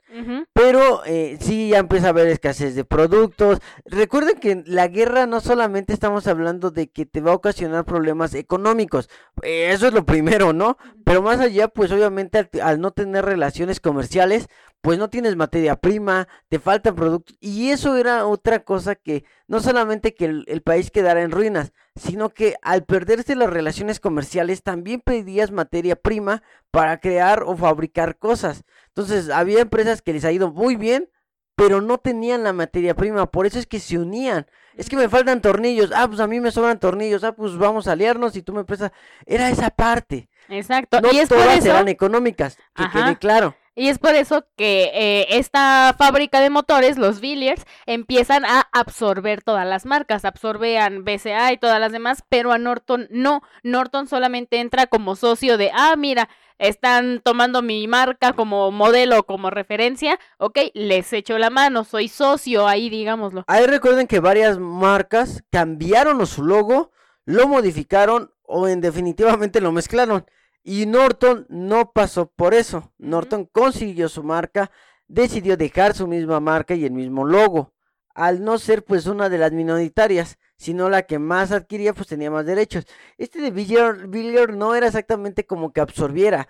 Pero eh, sí ya empieza a haber escasez de productos. Recuerden que la guerra no solamente estamos hablando de que te va a ocasionar problemas económicos. Eh, eso es lo primero, ¿no? Pero más allá, pues obviamente al no tener relaciones comerciales, pues no tienes materia prima, te faltan productos. Y eso era otra cosa que no solamente que el, país quedara en ruinas, sino que al perderse las relaciones comerciales también pedías materia prima para crear o fabricar cosas. Entonces había empresas que les ha ido muy bien, pero no tenían la materia prima, por eso es que se unían. Es que me faltan tornillos, ah, pues a mí me sobran tornillos, ah, pues vamos a aliarnos y tú me prestas. Era esa parte. Exacto. No y es todas por eso... eran económicas, que quede claro. Y es por eso que eh, esta fábrica de motores, los Villiers, empiezan a absorber todas las marcas, absorbean BCA y todas las demás, pero a Norton no. Norton solamente entra como socio de, ah, mira, están tomando mi marca como modelo, como referencia, ok, les echo la mano, soy socio ahí, digámoslo. Ahí recuerden que varias marcas cambiaron su logo, lo modificaron o en definitivamente lo mezclaron. Y Norton no pasó por eso. Norton consiguió su marca, decidió dejar su misma marca y el mismo logo. Al no ser pues una de las minoritarias, sino la que más adquiría pues tenía más derechos. Este de Villiers no era exactamente como que absorbiera.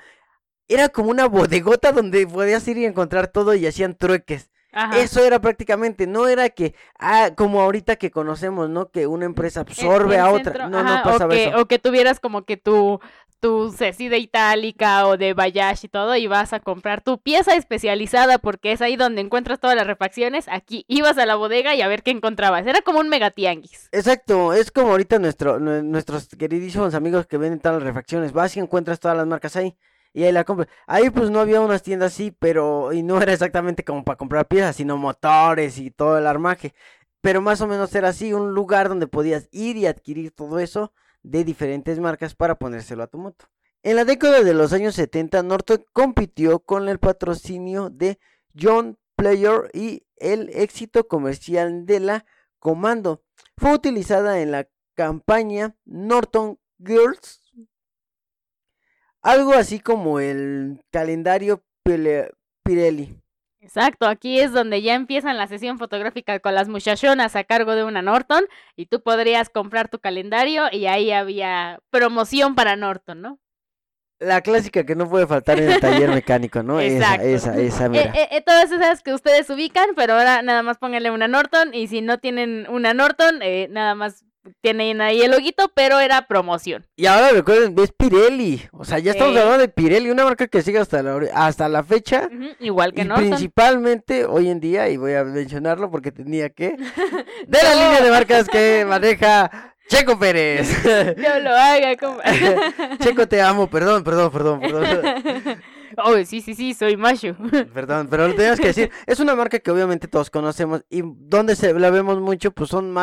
Era como una bodegota donde podías ir y encontrar todo y hacían trueques. Eso era prácticamente, no era que, ah, como ahorita que conocemos, ¿no? Que una empresa absorbe a otra. No, no pasaba o que, eso. O que tuvieras como que tu, tu Ceci de Itálica o de Bayash y todo y vas a comprar tu pieza especializada porque es ahí donde encuentras todas las refacciones. Aquí ibas a la bodega y a ver qué encontrabas. Era como un megatianguis. Exacto, es como ahorita nuestro, nuestros queridísimos amigos que venden todas las refacciones. Vas y encuentras todas las marcas ahí y ahí la compras. Ahí pues no había unas tiendas así, pero y no era exactamente como para comprar piezas, sino motores y todo el armaje. Pero más o menos era así, un lugar donde podías ir y adquirir todo eso de diferentes marcas para ponérselo a tu moto. En la década de los años 70, Norton compitió con el patrocinio de John Player y el éxito comercial de la Comando. Fue utilizada en la campaña Norton Girls, algo así como el calendario Pirelli. Exacto, aquí es donde ya empiezan la sesión fotográfica con las muchachonas a cargo de una Norton y tú podrías comprar tu calendario y ahí había promoción para Norton, ¿no? La clásica que no puede faltar en el taller mecánico, ¿no? Exacto. Esa, esa, esa, mira. Eh, eh, todas esas que ustedes ubican, pero ahora nada más pónganle una Norton y si no tienen una Norton, eh, nada más tienen ahí el loguito, pero era promoción. Y ahora recuerden, es Pirelli. O sea, ya estamos hablando de Pirelli, una marca que sigue hasta la, hasta la fecha. igual que y Principalmente hoy en día, y voy a mencionarlo porque tenía que. De la línea de marcas que maneja Checo Pérez. No lo haga, como... Checo, te amo, perdón, perdón, perdón, perdón. Oh, sí, sí, sí, soy macho. Perdón, pero lo tenías que decir. Es una marca que obviamente todos conocemos y donde se la vemos mucho, pues son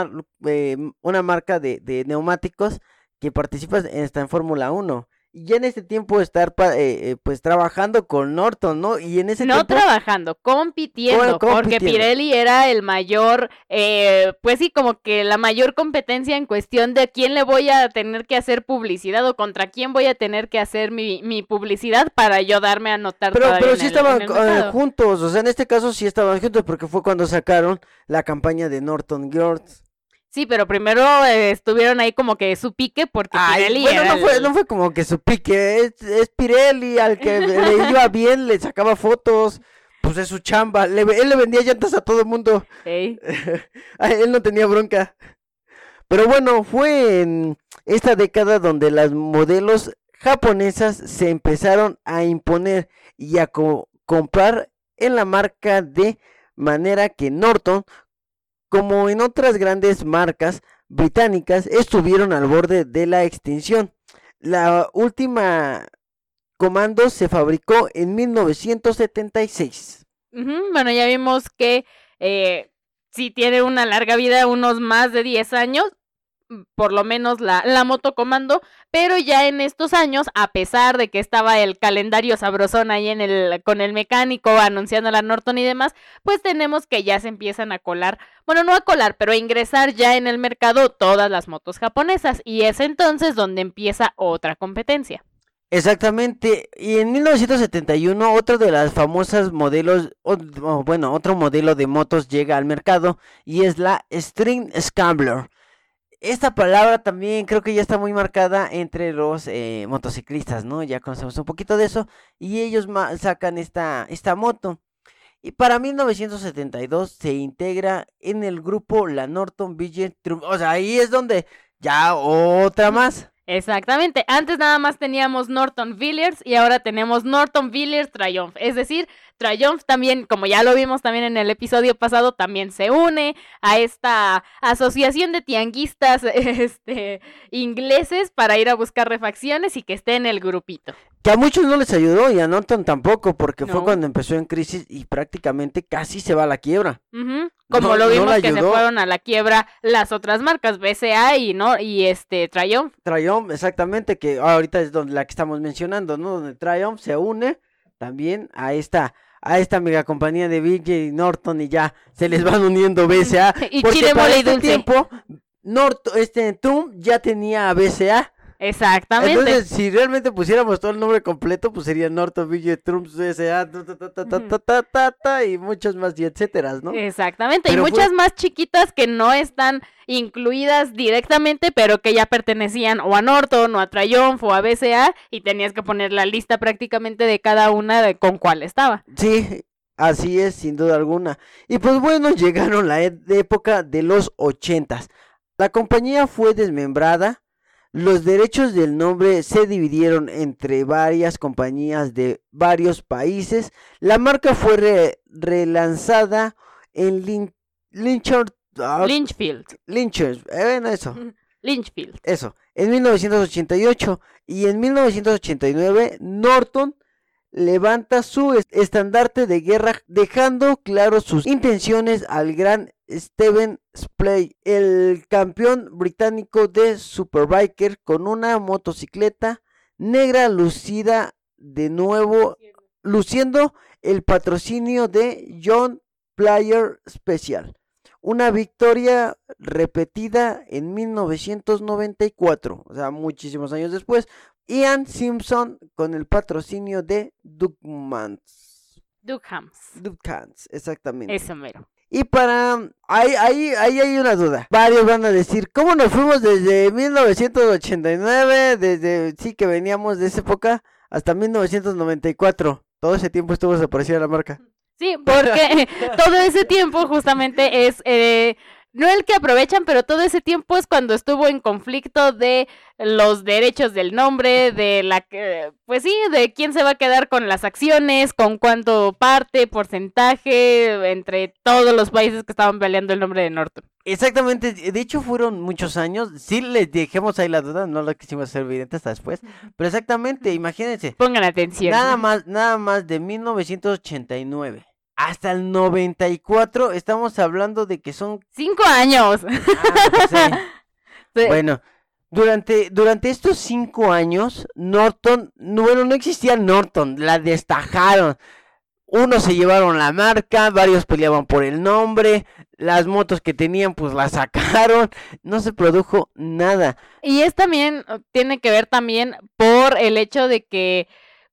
eh, una marca de, neumáticos que participa en, está en Fórmula 1. Y ya en este tiempo estar pa- eh, eh, pues trabajando con Norton, ¿no? Y en ese No tiempo trabajando, compitiendo, Co- porque. Pirelli era el mayor, eh, pues sí, como que la mayor competencia en cuestión de quién le voy a tener que hacer publicidad o contra quién voy a tener que hacer mi, mi publicidad para yo darme a notar Pero, pero sí el- estaban eh, juntos, o sea, en este caso sí estaban juntos porque fue cuando sacaron la campaña de Norton Girls. Sí, pero primero eh, estuvieron ahí como que su pique porque Ay, Pirelli bueno, era no fue, el- no fue como que su pique, es, es Pirelli al que le iba bien, le sacaba fotos, pues es su chamba, le, él le vendía llantas a todo el mundo, él no tenía bronca. Pero bueno, fue en esta década donde las modelos japonesas se empezaron a imponer y a co- comprar en la marca de manera que Norton, como en otras grandes marcas británicas, estuvieron al borde de la extinción. La última comando se fabricó en 1976. ujú, Bueno, ya vimos que eh, sí tiene una larga vida, unos más de 10 años, por lo menos la, la moto comando, pero ya en estos años, a pesar de que estaba el calendario sabrosón ahí en el, con el mecánico anunciando la Norton y demás, pues tenemos que ya se empiezan a colar, bueno, no a colar, pero a ingresar ya en el mercado todas las motos japonesas, y es entonces donde empieza otra competencia. Exactamente, y en 1971 otro de las famosas modelos, o bueno, otro modelo de motos llega al mercado y es la String Scrambler. Esta palabra también creo que ya está muy marcada entre los eh, motociclistas, ¿no? Ya conocemos un poquito de eso y ellos sacan esta, esta moto. Y para 1972 se integra en el grupo la Norton Villiers Triumph. O sea, ahí es donde ya otra más. Exactamente. Antes nada más teníamos Norton Villiers y ahora tenemos Norton Villiers Triumph. Es decir, Triumph también, como ya lo vimos también en el episodio pasado, también se une a esta asociación de tianguistas este, ingleses para ir a buscar refacciones y que esté en el grupito. Que a muchos no les ayudó y a Norton tampoco, porque fue cuando empezó en crisis y prácticamente casi se va a la quiebra. Ujú. Como No- lo vimos que se fueron a la quiebra las otras marcas, BCA y no y este Triumph. Triumph, exactamente, que ahorita es donde la que estamos mencionando, ¿no? Donde Triumph se une también a esta a esta mega compañía de BJ y Norton y ya se les van uniendo BCA. Y porque chile, para este tiempo Norton, este Trump ya tenía BCA. Exactamente. Entonces, si realmente pusiéramos todo el nombre completo, pues sería Norton Billy Trumps S.A. y muchas más y etcétera, ¿no? Exactamente. Y pues, muchas más chiquitas que no están incluidas directamente, pero que ya pertenecían o a Norton o a Triumph o a BCA y tenías que poner la lista prácticamente de cada una con cuál estaba. Sí, Así es, sin duda alguna. Y pues bueno, llegaron la e-, época de los ochentas. La compañía fue desmembrada, los derechos del nombre se dividieron entre varias compañías de varios países. La marca fue re- relanzada en Lin Lynchard- ah, Lynchfield, Lynchers, eh, bueno, eso. Lynchfield. Eso, en 1988 y en 1989 Norton levanta su es- estandarte de guerra dejando claro sus intenciones al gran Steven Splay, el campeón británico de Superbiker con una motocicleta negra lucida de nuevo luciendo el patrocinio de John Player Special. Una victoria repetida en 1994, o sea, muchísimos años después. Ian Simpson con el patrocinio de Duckmans. Dukhams. Duckmans, exactamente. Eso mero. Y para... Ahí, ahí, ahí hay una duda. Varios van a decir, ¿cómo nos fuimos desde 1989? Desde... Sí que veníamos de esa época hasta 1994. Todo ese tiempo estuvo desaparecida la marca. Sí, porque todo ese tiempo justamente es, eh, no el que aprovechan, pero todo ese tiempo es cuando estuvo en conflicto de los derechos del nombre, de la que, pues sí, de quién se va a quedar con las acciones, con cuánto parte, porcentaje, entre todos los países que estaban peleando el nombre de Norton. Exactamente, de hecho fueron muchos años. Sí les dejemos ahí la duda, no la quisimos hacer evidente hasta después. Pero exactamente, imagínense. Pongan atención. Nada más, nada más de 1989 hasta el 94 estamos hablando de que son Cinco años. ah, pues, sí. Bueno, Durante, durante estos cinco años, Norton, no, bueno, no existía Norton, la destajaron. Unos se llevaron la marca, varios peleaban por el nombre, las motos que tenían pues las sacaron, no se produjo nada. Y es también, tiene que ver también por el hecho de que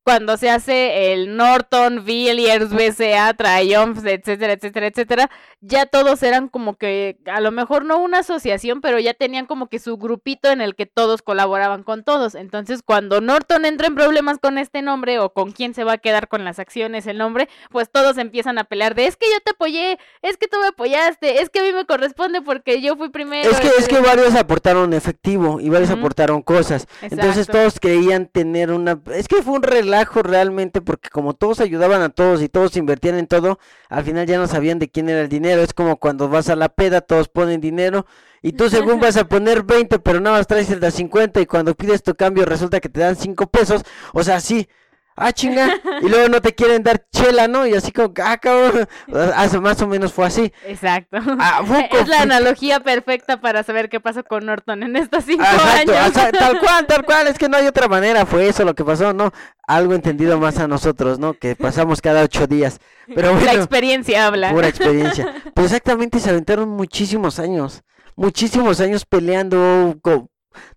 cuando se hace el Norton, Villiers, BCA, Triumph, etcétera, etcétera, etcétera, ya todos eran como que, a lo mejor no una asociación, pero ya tenían como que su grupito en el que todos colaboraban con todos. Entonces, cuando Norton entra en problemas con este nombre o con quién se va a quedar con las acciones, el nombre, pues todos empiezan a pelear de, es que yo te apoyé, es que tú me apoyaste, es que a mí me corresponde porque yo fui primero. Es que, es que varios aportaron efectivo y varios aportaron cosas. Entonces todos creían tener una... Es que fue un relato realmente porque como todos ayudaban a todos y todos invertían en todo, al final ya no sabían de quién era el dinero. Es como cuando vas a la peda, todos ponen dinero y tú según vas a poner 20, pero nada más traes el de 50 y cuando pides tu cambio resulta que te dan 5 pesos. O sea, sí, ah, chinga, y luego no te quieren dar chela, ¿no? Y así como, ah, cabrón, más o menos fue así. Exacto. Ah, es la analogía perfecta para saber qué pasó con Norton en estos cinco años. tal cual, tal cual, es que no hay otra manera, fue eso lo que pasó, ¿no? Algo entendido más a nosotros, ¿no? Que pasamos cada ocho días. Pero bueno, la experiencia habla. Pura experiencia. Pues exactamente se aventaron muchísimos años, muchísimos años peleando,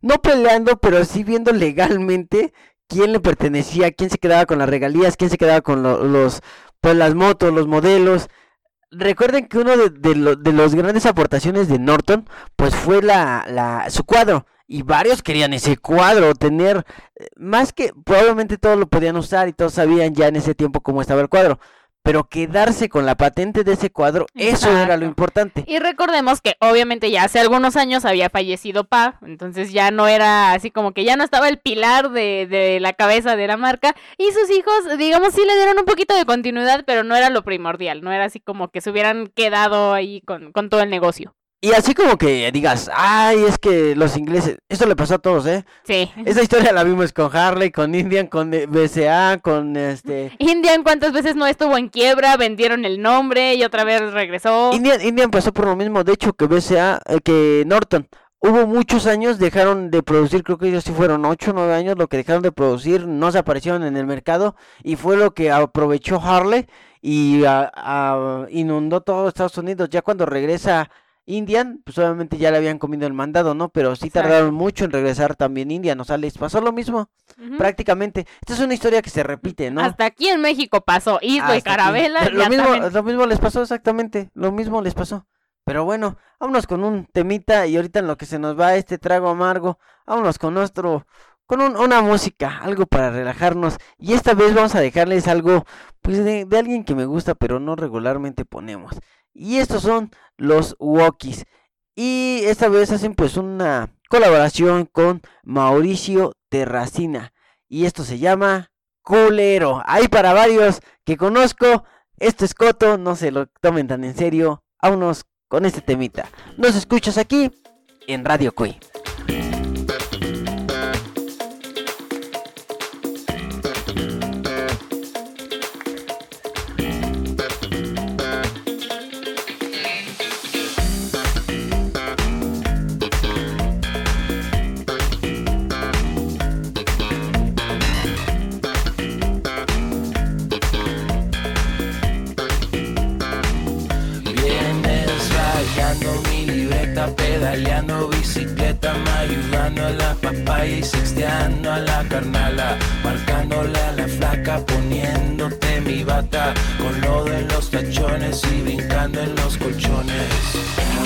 no peleando, pero sí viendo legalmente quién le pertenecía, quién se quedaba con las regalías, quién se quedaba con los, pues las motos, los modelos. Recuerden que uno de, los grandes aportaciones de Norton, pues fue la, la, su cuadro. Y varios querían ese cuadro, tener, eh, más que probablemente todos lo podían usar y todos sabían ya en ese tiempo cómo estaba el cuadro pero quedarse con la patente de ese cuadro, eso era lo importante. Y recordemos que obviamente ya hace algunos años había fallecido Pa, entonces ya no era así como que ya no estaba el pilar de, de la cabeza de la marca y sus hijos, digamos, sí le dieron un poquito de continuidad, pero no era lo primordial, no era así como que se hubieran quedado ahí con, con todo el negocio. Y así como que digas, ay, es que los ingleses, esto le pasó a todos, ¿eh? Sí. Esa historia la vimos con Harley, con Indian, con BCA, con este... Indian, ¿cuántas veces no estuvo en quiebra? Vendieron el nombre y otra vez regresó. Indian, Indian pasó por lo mismo, de hecho, que BCA, eh, que Norton. Hubo muchos años, dejaron de producir, creo que ellos sí fueron 8 o 9 años, lo que dejaron de producir, no se aparecieron en el mercado y fue lo que aprovechó Harley y inundó todo Estados Unidos. Ya cuando regresa Indian, pues obviamente ya le habían comido el mandado, ¿no? Pero sí tardaron mucho en regresar también Indian, o sea, les pasó lo mismo, prácticamente. Esta es una historia que se repite, ¿no? Hasta aquí en México pasó, Isla y Carabela. Lo mismo, lo mismo les pasó exactamente, lo mismo les pasó. Pero bueno, vámonos con un temita y ahorita en lo que se nos va este trago amargo, vámonos con nuestro, con una música, algo para relajarnos. Y esta vez vamos a dejarles algo, pues de, de alguien que me gusta, pero no regularmente ponemos. Y estos son los Walkies. Y esta vez hacen pues una colaboración con Mauricio Terracina. Y esto se llama Culero. Hay para varios que conozco. Esto es Coto, no se lo tomen tan en serio. Vámonos con este temita. Nos escuchas aquí en Radio Cui. A la papaya y sexteando a la carnala, marcándole a la flaca, poniéndote mi bata, con lodo en los tachones y brincando en los colchones.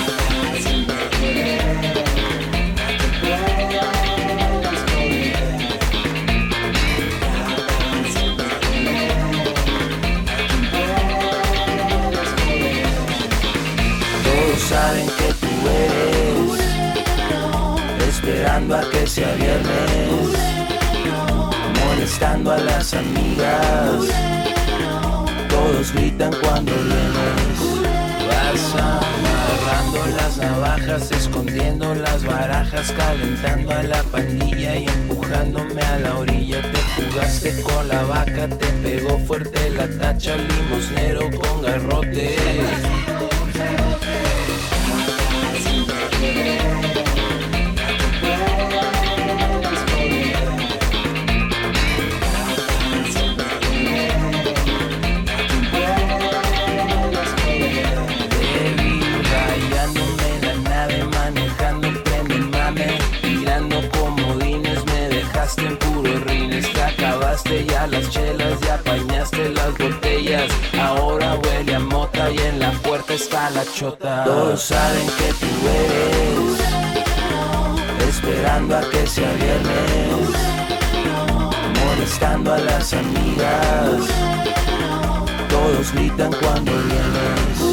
Esperando a que sea viernes, molestando a las amigas. Todos gritan cuando vienes. Vas amarrando las navajas, escondiendo las barajas, calentando a la pandilla y empujándome a la orilla. Te jugaste con la vaca, te pegó fuerte la tacha, limosnero con garrote. ya las chelas, ya apañaste las botellas. Ahora huele a mota y en la puerta está la chota. Todos saben que tú eres, esperando a que sea viernes, molestando a las amigas. Todos gritan cuando vienes.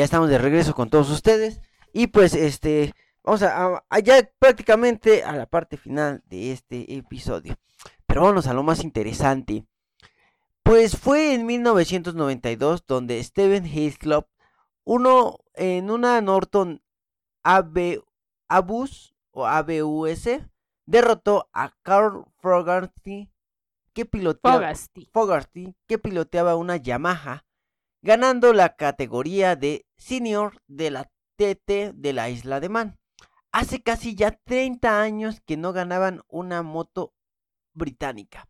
Ya estamos de regreso con todos ustedes. Y pues este, vamos a, a- ya prácticamente a la parte final de este episodio. Pero vámonos a lo más interesante. Pues fue en 1992 donde Steven Hislop, uno en una Norton AB, Abus o ABUS, derrotó a Carl Fogarty, que piloteaba, Fogasty. Fogarty, que piloteaba una Yamaha, ganando la categoría de senior de la TT de la isla de Man. Hace casi ya 30 años que no ganaban una moto británica.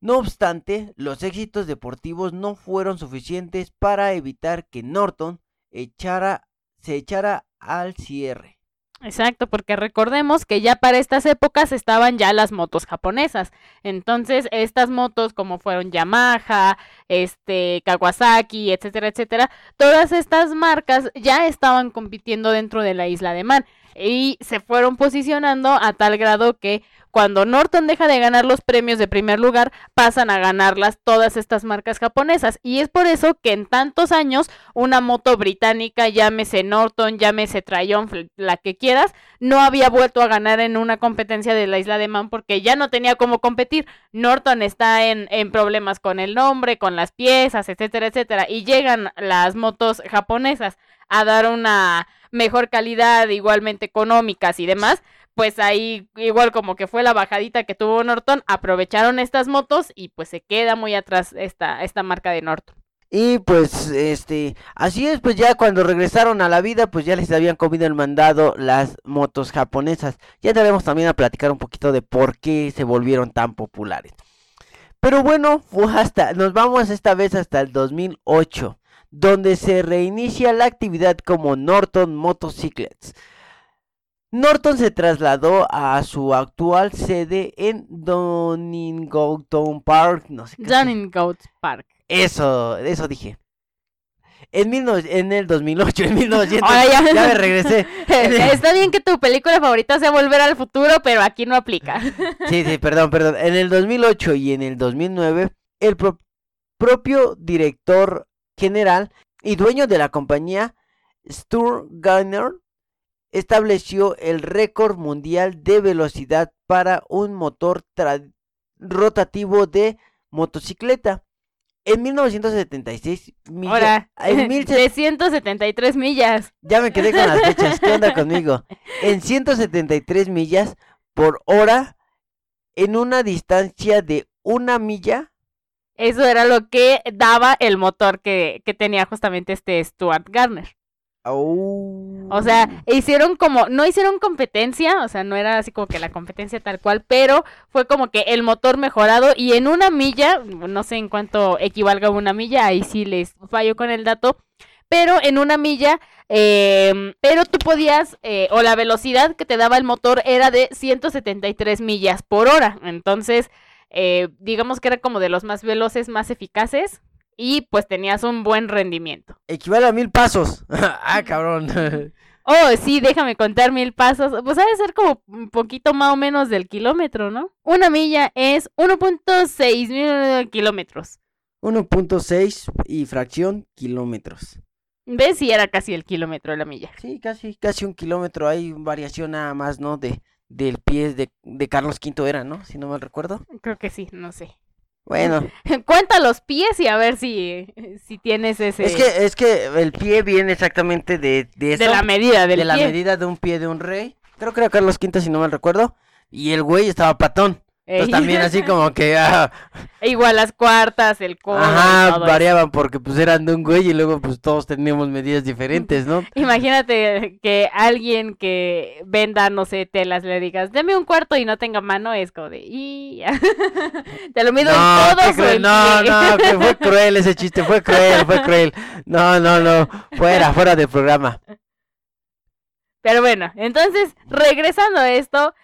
No obstante, los éxitos deportivos no fueron suficientes para evitar que Norton se echara al cierre. Exacto, porque recordemos que ya para estas épocas estaban ya las motos japonesas. Entonces, estas motos como fueron Yamaha, este, Kawasaki, etcétera, etcétera, todas estas marcas ya estaban compitiendo dentro de la isla de Man y se fueron posicionando a tal grado que cuando Norton deja de ganar los premios de primer lugar, pasan a ganarlas todas estas marcas japonesas. Y es por eso que en tantos años una moto británica, llámese Norton, llámese Triumph, la que quieras, no había vuelto a ganar en una competencia de la isla de Man porque ya no tenía cómo competir. Norton está en, en problemas con el nombre, con las piezas, etcétera, etcétera. Y llegan las motos japonesas a dar una mejor calidad, igualmente económicas y demás. Pues ahí, igual como que fue la bajadita que tuvo Norton, aprovecharon estas motos y pues se queda muy atrás esta, esta marca de Norton. Y pues, este, así es, pues ya cuando regresaron a la vida, pues ya les habían comido el mandado las motos japonesas. Ya entraremos también a platicar un poquito de por qué se volvieron tan populares. Pero bueno, hasta, nos vamos esta vez hasta el 2008, donde se reinicia la actividad como Norton Motorcycles. Norton se trasladó a su actual sede en Donington Park, no sé Park. Eso, eso dije. En, mil no- en el 2008, en 1900. Ahora ya. ya me regresé. Está bien que tu película favorita sea Volver al Futuro, pero aquí no aplica. Sí, sí, perdón, perdón. En el 2008 y en el 2009, el pro- propio director general y dueño de la compañía, Stur Garner, estableció el récord mundial de velocidad para un motor rotativo de motocicleta. En 1976, milla- Ahora, en mil se- de 173 millas. Ya me quedé con las fechas. ¿Qué onda conmigo? En 173 millas por hora, en una distancia de una milla, Eso era lo que daba el motor que, que tenía justamente este Stuart Garner. O sea, hicieron como, no hicieron competencia, o sea, no era así como que la competencia tal cual, pero fue como que el motor mejorado y en una milla, no sé en cuánto equivalga una milla, ahí sí les fallo con el dato, pero en una milla, em, pero tú podías, eh, o la velocidad que te daba el motor era de 173 millas por hora, entonces, eh, digamos que era como de los más veloces, más eficaces, y pues tenías un buen rendimiento. Equivale a mil pasos. ah, cabrón. oh, sí, déjame contar mil pasos. Pues ha de ser como un poquito más o menos del kilómetro, ¿no? Una milla es 1.6 mil kilómetros. 1.6 y fracción kilómetros. ¿Ves? Sí, era casi el kilómetro de la milla. Sí, casi, casi un kilómetro. Hay variación nada más, ¿no? De, del pie de, de Carlos V era, ¿no? Si no mal recuerdo. Creo que sí, no sé. Bueno. Cuenta los pies y a ver si, si tienes ese. Es que, es que el pie viene exactamente de, de, de la medida del De la medida de un pie de un rey. Creo que era Carlos V, si no mal recuerdo. Y el güey estaba patón. Entonces también así como que... Ah, Igual las cuartas, el codo. Ajá, variaban porque pues eran de un güey y luego pues todos teníamos medidas diferentes, ¿no? Imagínate que alguien que venda, no sé, telas le digas, deme un cuarto y no tenga mano, es como de... Y... Te lo mido no, en todo. No, no, que fue cruel ese chiste, fue cruel, fue cruel. No, no, no, fuera, fuera del programa. Pero bueno, entonces, regresando a esto,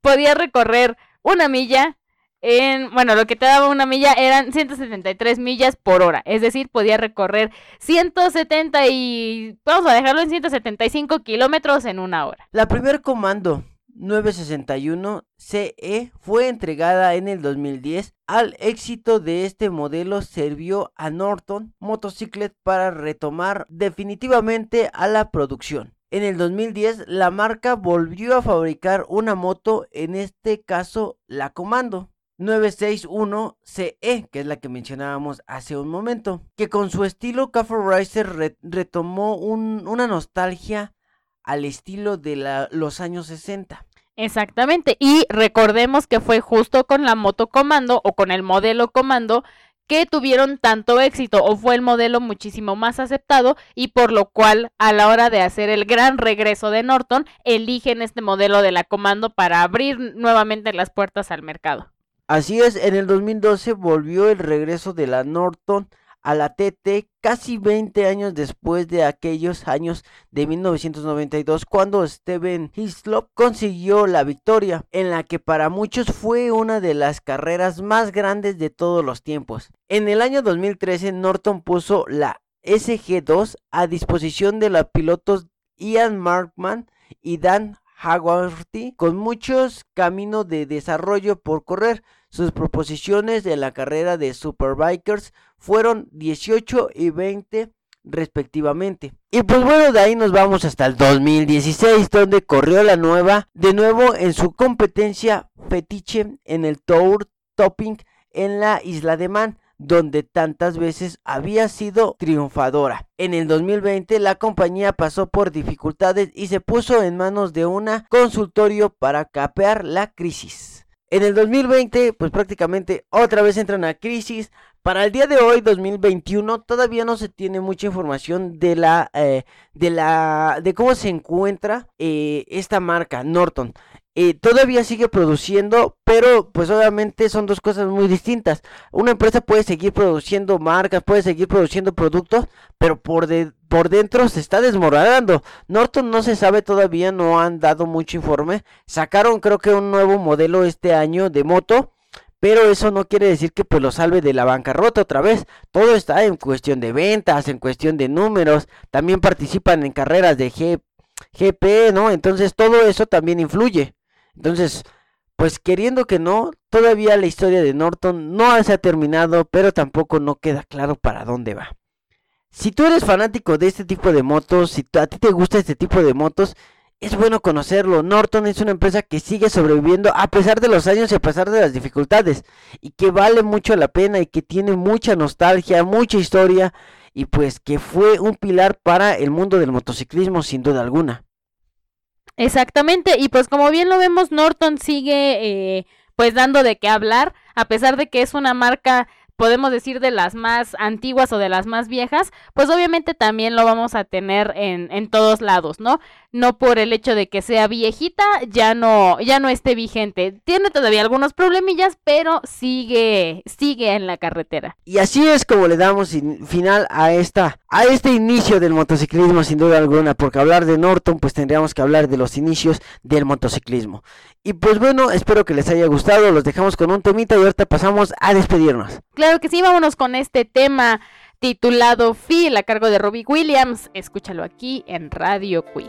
podía recorrer una milla en, bueno, lo que te daba una milla eran 173 millas por hora, es decir, podía recorrer 170 y, vamos a dejarlo en 175 kilómetros en una hora. La primer comando 961 CE fue entregada en el 2010. Al éxito de este modelo sirvió a Norton Motorcycle para retomar definitivamente a la producción. En el 2010 la marca volvió a fabricar una moto, en este caso la Comando 961CE, que es la que mencionábamos hace un momento, que con su estilo Cafe Racer retomó una nostalgia al estilo de los años 60. Exactamente, y recordemos que fue justo con la moto Comando o con el modelo Comando que tuvieron tanto éxito o fue el modelo muchísimo más aceptado y por lo cual a la hora de hacer el gran regreso de Norton eligen este modelo de la comando para abrir nuevamente las puertas al mercado. Así es, en el 2012 volvió el regreso de la Norton a la TT casi 20 años después de aquellos años de 1992 cuando Steven Hislop consiguió la victoria en la que para muchos fue una de las carreras más grandes de todos los tiempos. En el año 2013 Norton puso la SG2 a disposición de los pilotos Ian Markman y Dan Haggerty con muchos caminos de desarrollo por correr. Sus proposiciones de la carrera de Superbikers fueron 18 y 20 respectivamente. Y pues bueno, de ahí nos vamos hasta el 2016, donde corrió la nueva, de nuevo en su competencia fetiche en el Tour Topping en la isla de Man donde tantas veces había sido triunfadora. En el 2020 la compañía pasó por dificultades y se puso en manos de una consultorio para capear la crisis. En el 2020 pues prácticamente otra vez entran a crisis. Para el día de hoy 2021 todavía no se tiene mucha información de la eh, de la de cómo se encuentra eh, esta marca Norton. Eh, todavía sigue produciendo, pero pues obviamente son dos cosas muy distintas. Una empresa puede seguir produciendo marcas, puede seguir produciendo productos, pero por, de, por dentro se está desmoronando. Norton no se sabe todavía, no han dado mucho informe. Sacaron creo que un nuevo modelo este año de moto. Pero eso no quiere decir que pues lo salve de la bancarrota otra vez. Todo está en cuestión de ventas, en cuestión de números. También participan en carreras de G, GP, ¿no? Entonces todo eso también influye. Entonces, pues queriendo que no, todavía la historia de Norton no se ha terminado, pero tampoco no queda claro para dónde va. Si tú eres fanático de este tipo de motos, si a ti te gusta este tipo de motos, es bueno conocerlo. Norton es una empresa que sigue sobreviviendo a pesar de los años y a pesar de las dificultades. Y que vale mucho la pena y que tiene mucha nostalgia, mucha historia. Y pues que fue un pilar para el mundo del motociclismo sin duda alguna. Exactamente, y pues como bien lo vemos, Norton sigue eh, pues dando de qué hablar, a pesar de que es una marca podemos decir de las más antiguas o de las más viejas, pues obviamente también lo vamos a tener en, en todos lados, ¿no? No por el hecho de que sea viejita, ya no, ya no esté vigente. Tiene todavía algunos problemillas, pero sigue, sigue en la carretera. Y así es como le damos final a esta, a este inicio del motociclismo sin duda alguna, porque hablar de Norton, pues tendríamos que hablar de los inicios del motociclismo. Y pues bueno, espero que les haya gustado, los dejamos con un temita y ahorita pasamos a despedirnos. Claro que sí, vámonos con este tema titulado Phil a cargo de Robbie Williams. Escúchalo aquí en Radio Cui.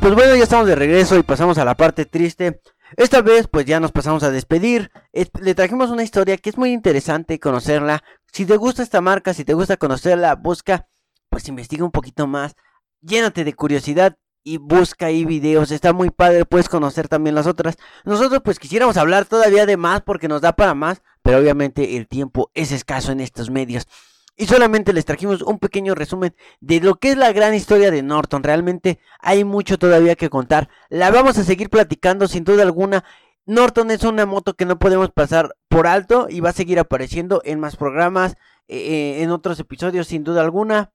Pues bueno, ya estamos de regreso y pasamos a la parte triste. Esta vez pues ya nos pasamos a despedir. Es- le trajimos una historia que es muy interesante conocerla. Si te gusta esta marca, si te gusta conocerla, busca, pues investiga un poquito más. Llénate de curiosidad y busca ahí videos. Está muy padre, puedes conocer también las otras. Nosotros pues quisiéramos hablar todavía de más porque nos da para más, pero obviamente el tiempo es escaso en estos medios. Y solamente les trajimos un pequeño resumen de lo que es la gran historia de Norton. Realmente hay mucho todavía que contar. La vamos a seguir platicando sin duda alguna. Norton es una moto que no podemos pasar por alto y va a seguir apareciendo en más programas, eh, eh, en otros episodios sin duda alguna.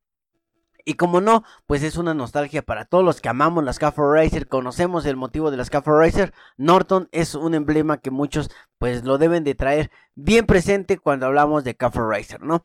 Y como no, pues es una nostalgia para todos los que amamos las Cafe Racer, conocemos el motivo de las Cafe Racer. Norton es un emblema que muchos pues lo deben de traer bien presente cuando hablamos de Cafe Racer, ¿no?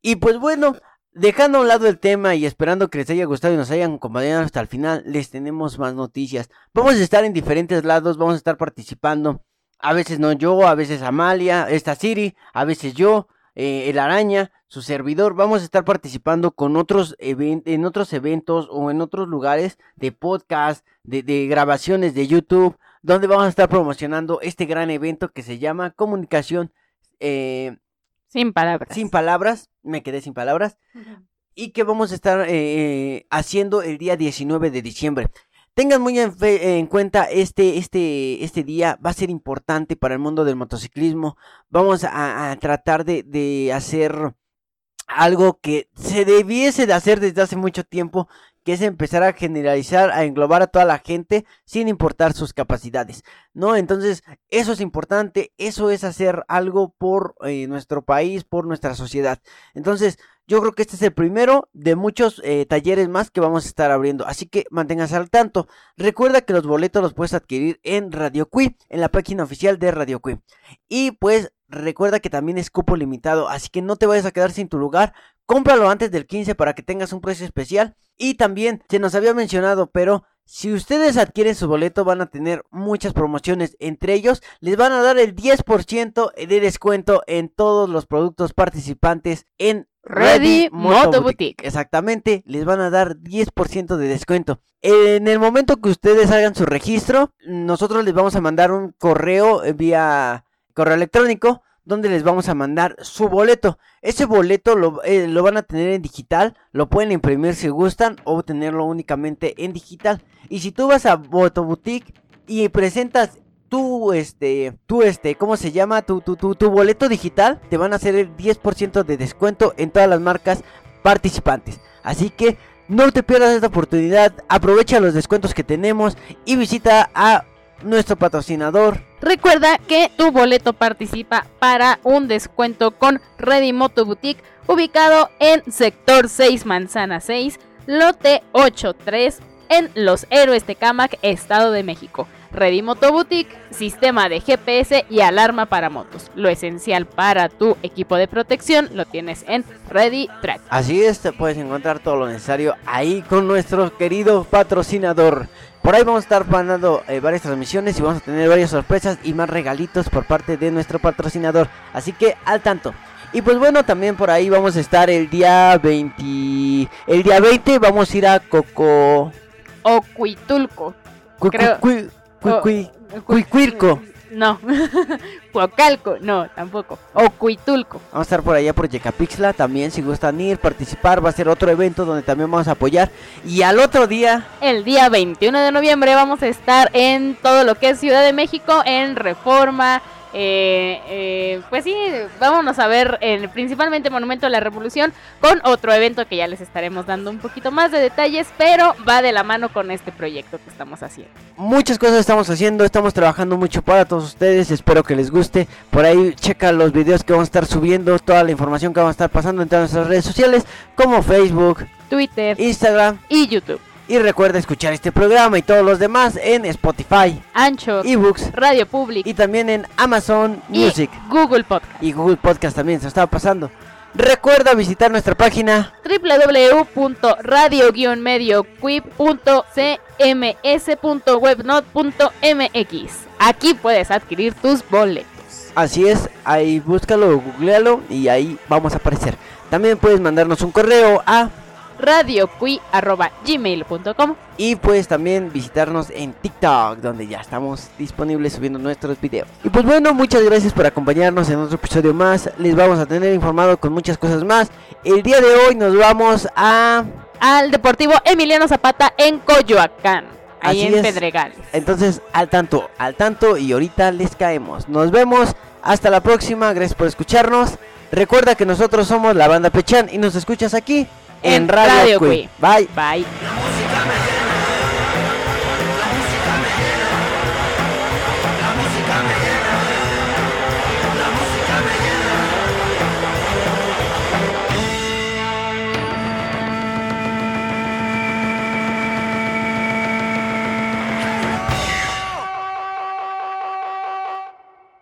Y pues bueno, dejando a un lado el tema y esperando que les haya gustado y nos hayan acompañado hasta el final, les tenemos más noticias. Vamos a estar en diferentes lados, vamos a estar participando. A veces no yo, a veces Amalia, esta Siri, a veces yo, eh, el Araña, su servidor. Vamos a estar participando con otros en otros eventos o en otros lugares de podcast, de, de grabaciones de YouTube, donde vamos a estar promocionando este gran evento que se llama Comunicación eh, Sin palabras. sin palabras. Me quedé sin palabras y que vamos a estar eh, haciendo el día 19 de diciembre. Tengan muy en, fe- en cuenta este, este, este día, va a ser importante para el mundo del motociclismo. Vamos a, a tratar de, de hacer algo que se debiese de hacer desde hace mucho tiempo, que es empezar a generalizar, a englobar a toda la gente sin importar sus capacidades, ¿no? Entonces, eso es importante, eso es hacer algo por eh, nuestro país, por nuestra sociedad. Entonces, yo creo que este es el primero de muchos eh, talleres más que vamos a estar abriendo, así que manténganse al tanto. Recuerda que los boletos los puedes adquirir en Radio Cui, en la página oficial de Radio Cui. Y pues recuerda que también es cupo limitado, así que no te vayas a quedar sin tu lugar. Cómpralo antes del 15 para que tengas un precio especial. Y también se nos había mencionado, pero si ustedes adquieren su boleto van a tener muchas promociones. Entre ellos les van a dar el 10% de descuento en todos los productos participantes en Ready Moto Boutique. Exactamente, les van a dar 10% de descuento. En el momento que ustedes hagan su registro, nosotros les vamos a mandar un correo vía correo electrónico donde les vamos a mandar su boleto. Ese boleto lo, eh, lo van a tener en digital, lo pueden imprimir si gustan o tenerlo únicamente en digital. Y si tú vas a Moto Boutique y presentas tu este tu este cómo se llama tu tu, tu, tu boleto digital te van a hacer el 10% de descuento en todas las marcas participantes así que no te pierdas esta oportunidad aprovecha los descuentos que tenemos y visita a nuestro patrocinador Recuerda que tu boleto participa para un descuento con Ready Moto Boutique ubicado en sector 6 Manzana 6, lote 83 en Los Héroes Tecámac, Estado de México. Ready Moto Boutique, sistema de GPS y alarma para motos. Lo esencial para tu equipo de protección lo tienes en Ready Track. Así es, te puedes encontrar todo lo necesario ahí con nuestro querido patrocinador. Por ahí vamos a estar mandando eh, varias transmisiones y vamos a tener varias sorpresas y más regalitos por parte de nuestro patrocinador. Así que al tanto. Y pues bueno, también por ahí vamos a estar el día 20. El día 20 vamos a ir a Coco. O Cuitulco. Creo- cu- cui- cui- o- cui- Cuicuilco. No. Cuacalco, no, tampoco. O Cuitulco. Vamos a estar por allá por Yecapixtla también. Si gustan ir, participar, va a ser otro evento donde también vamos a apoyar. Y al otro día, El día 21 de noviembre vamos a estar en todo lo que es Ciudad de México, en Reforma. Eh, eh, pues sí, vámonos a ver el, principalmente Monumento a la Revolución con otro evento que ya les estaremos dando un poquito más de detalles, pero va de la mano con este proyecto que estamos haciendo. muchas cosas estamos haciendo, estamos trabajando mucho para todos ustedes, espero que les guste. Por ahí checa los videos que vamos a estar subiendo, toda la información que vamos a estar pasando en todas nuestras redes sociales, como Facebook, Twitter Instagram. y YouTube. Y recuerda escuchar este programa y todos los demás en Spotify, Anchor, eBooks Radio Public y también en Amazon Music Google Podcast. y Google Podcast también se estaba pasando. Recuerda visitar nuestra página www.radio-medio.cms.webnot.mx. Aquí puedes adquirir tus boletos. Así es, ahí búscalo, googlealo y ahí vamos a aparecer. También puedes mandarnos un correo a radiocui.gmail.com Y pues también visitarnos en TikTok, donde ya estamos disponibles subiendo nuestros videos. Y pues bueno, muchas gracias por acompañarnos en otro episodio más. Les vamos a tener informado con muchas cosas más. El día de hoy nos vamos a... al Deportivo Emiliano Zapata en Coyoacán, ahí Así en es. Pedregales. Entonces, al tanto, al tanto y ahorita les caemos. Nos vemos. Hasta la próxima. Gracias por escucharnos. Recuerda que nosotros somos la banda Pechan y nos escuchas aquí en Radio, Radio Queen. Queen. Bye. Bye.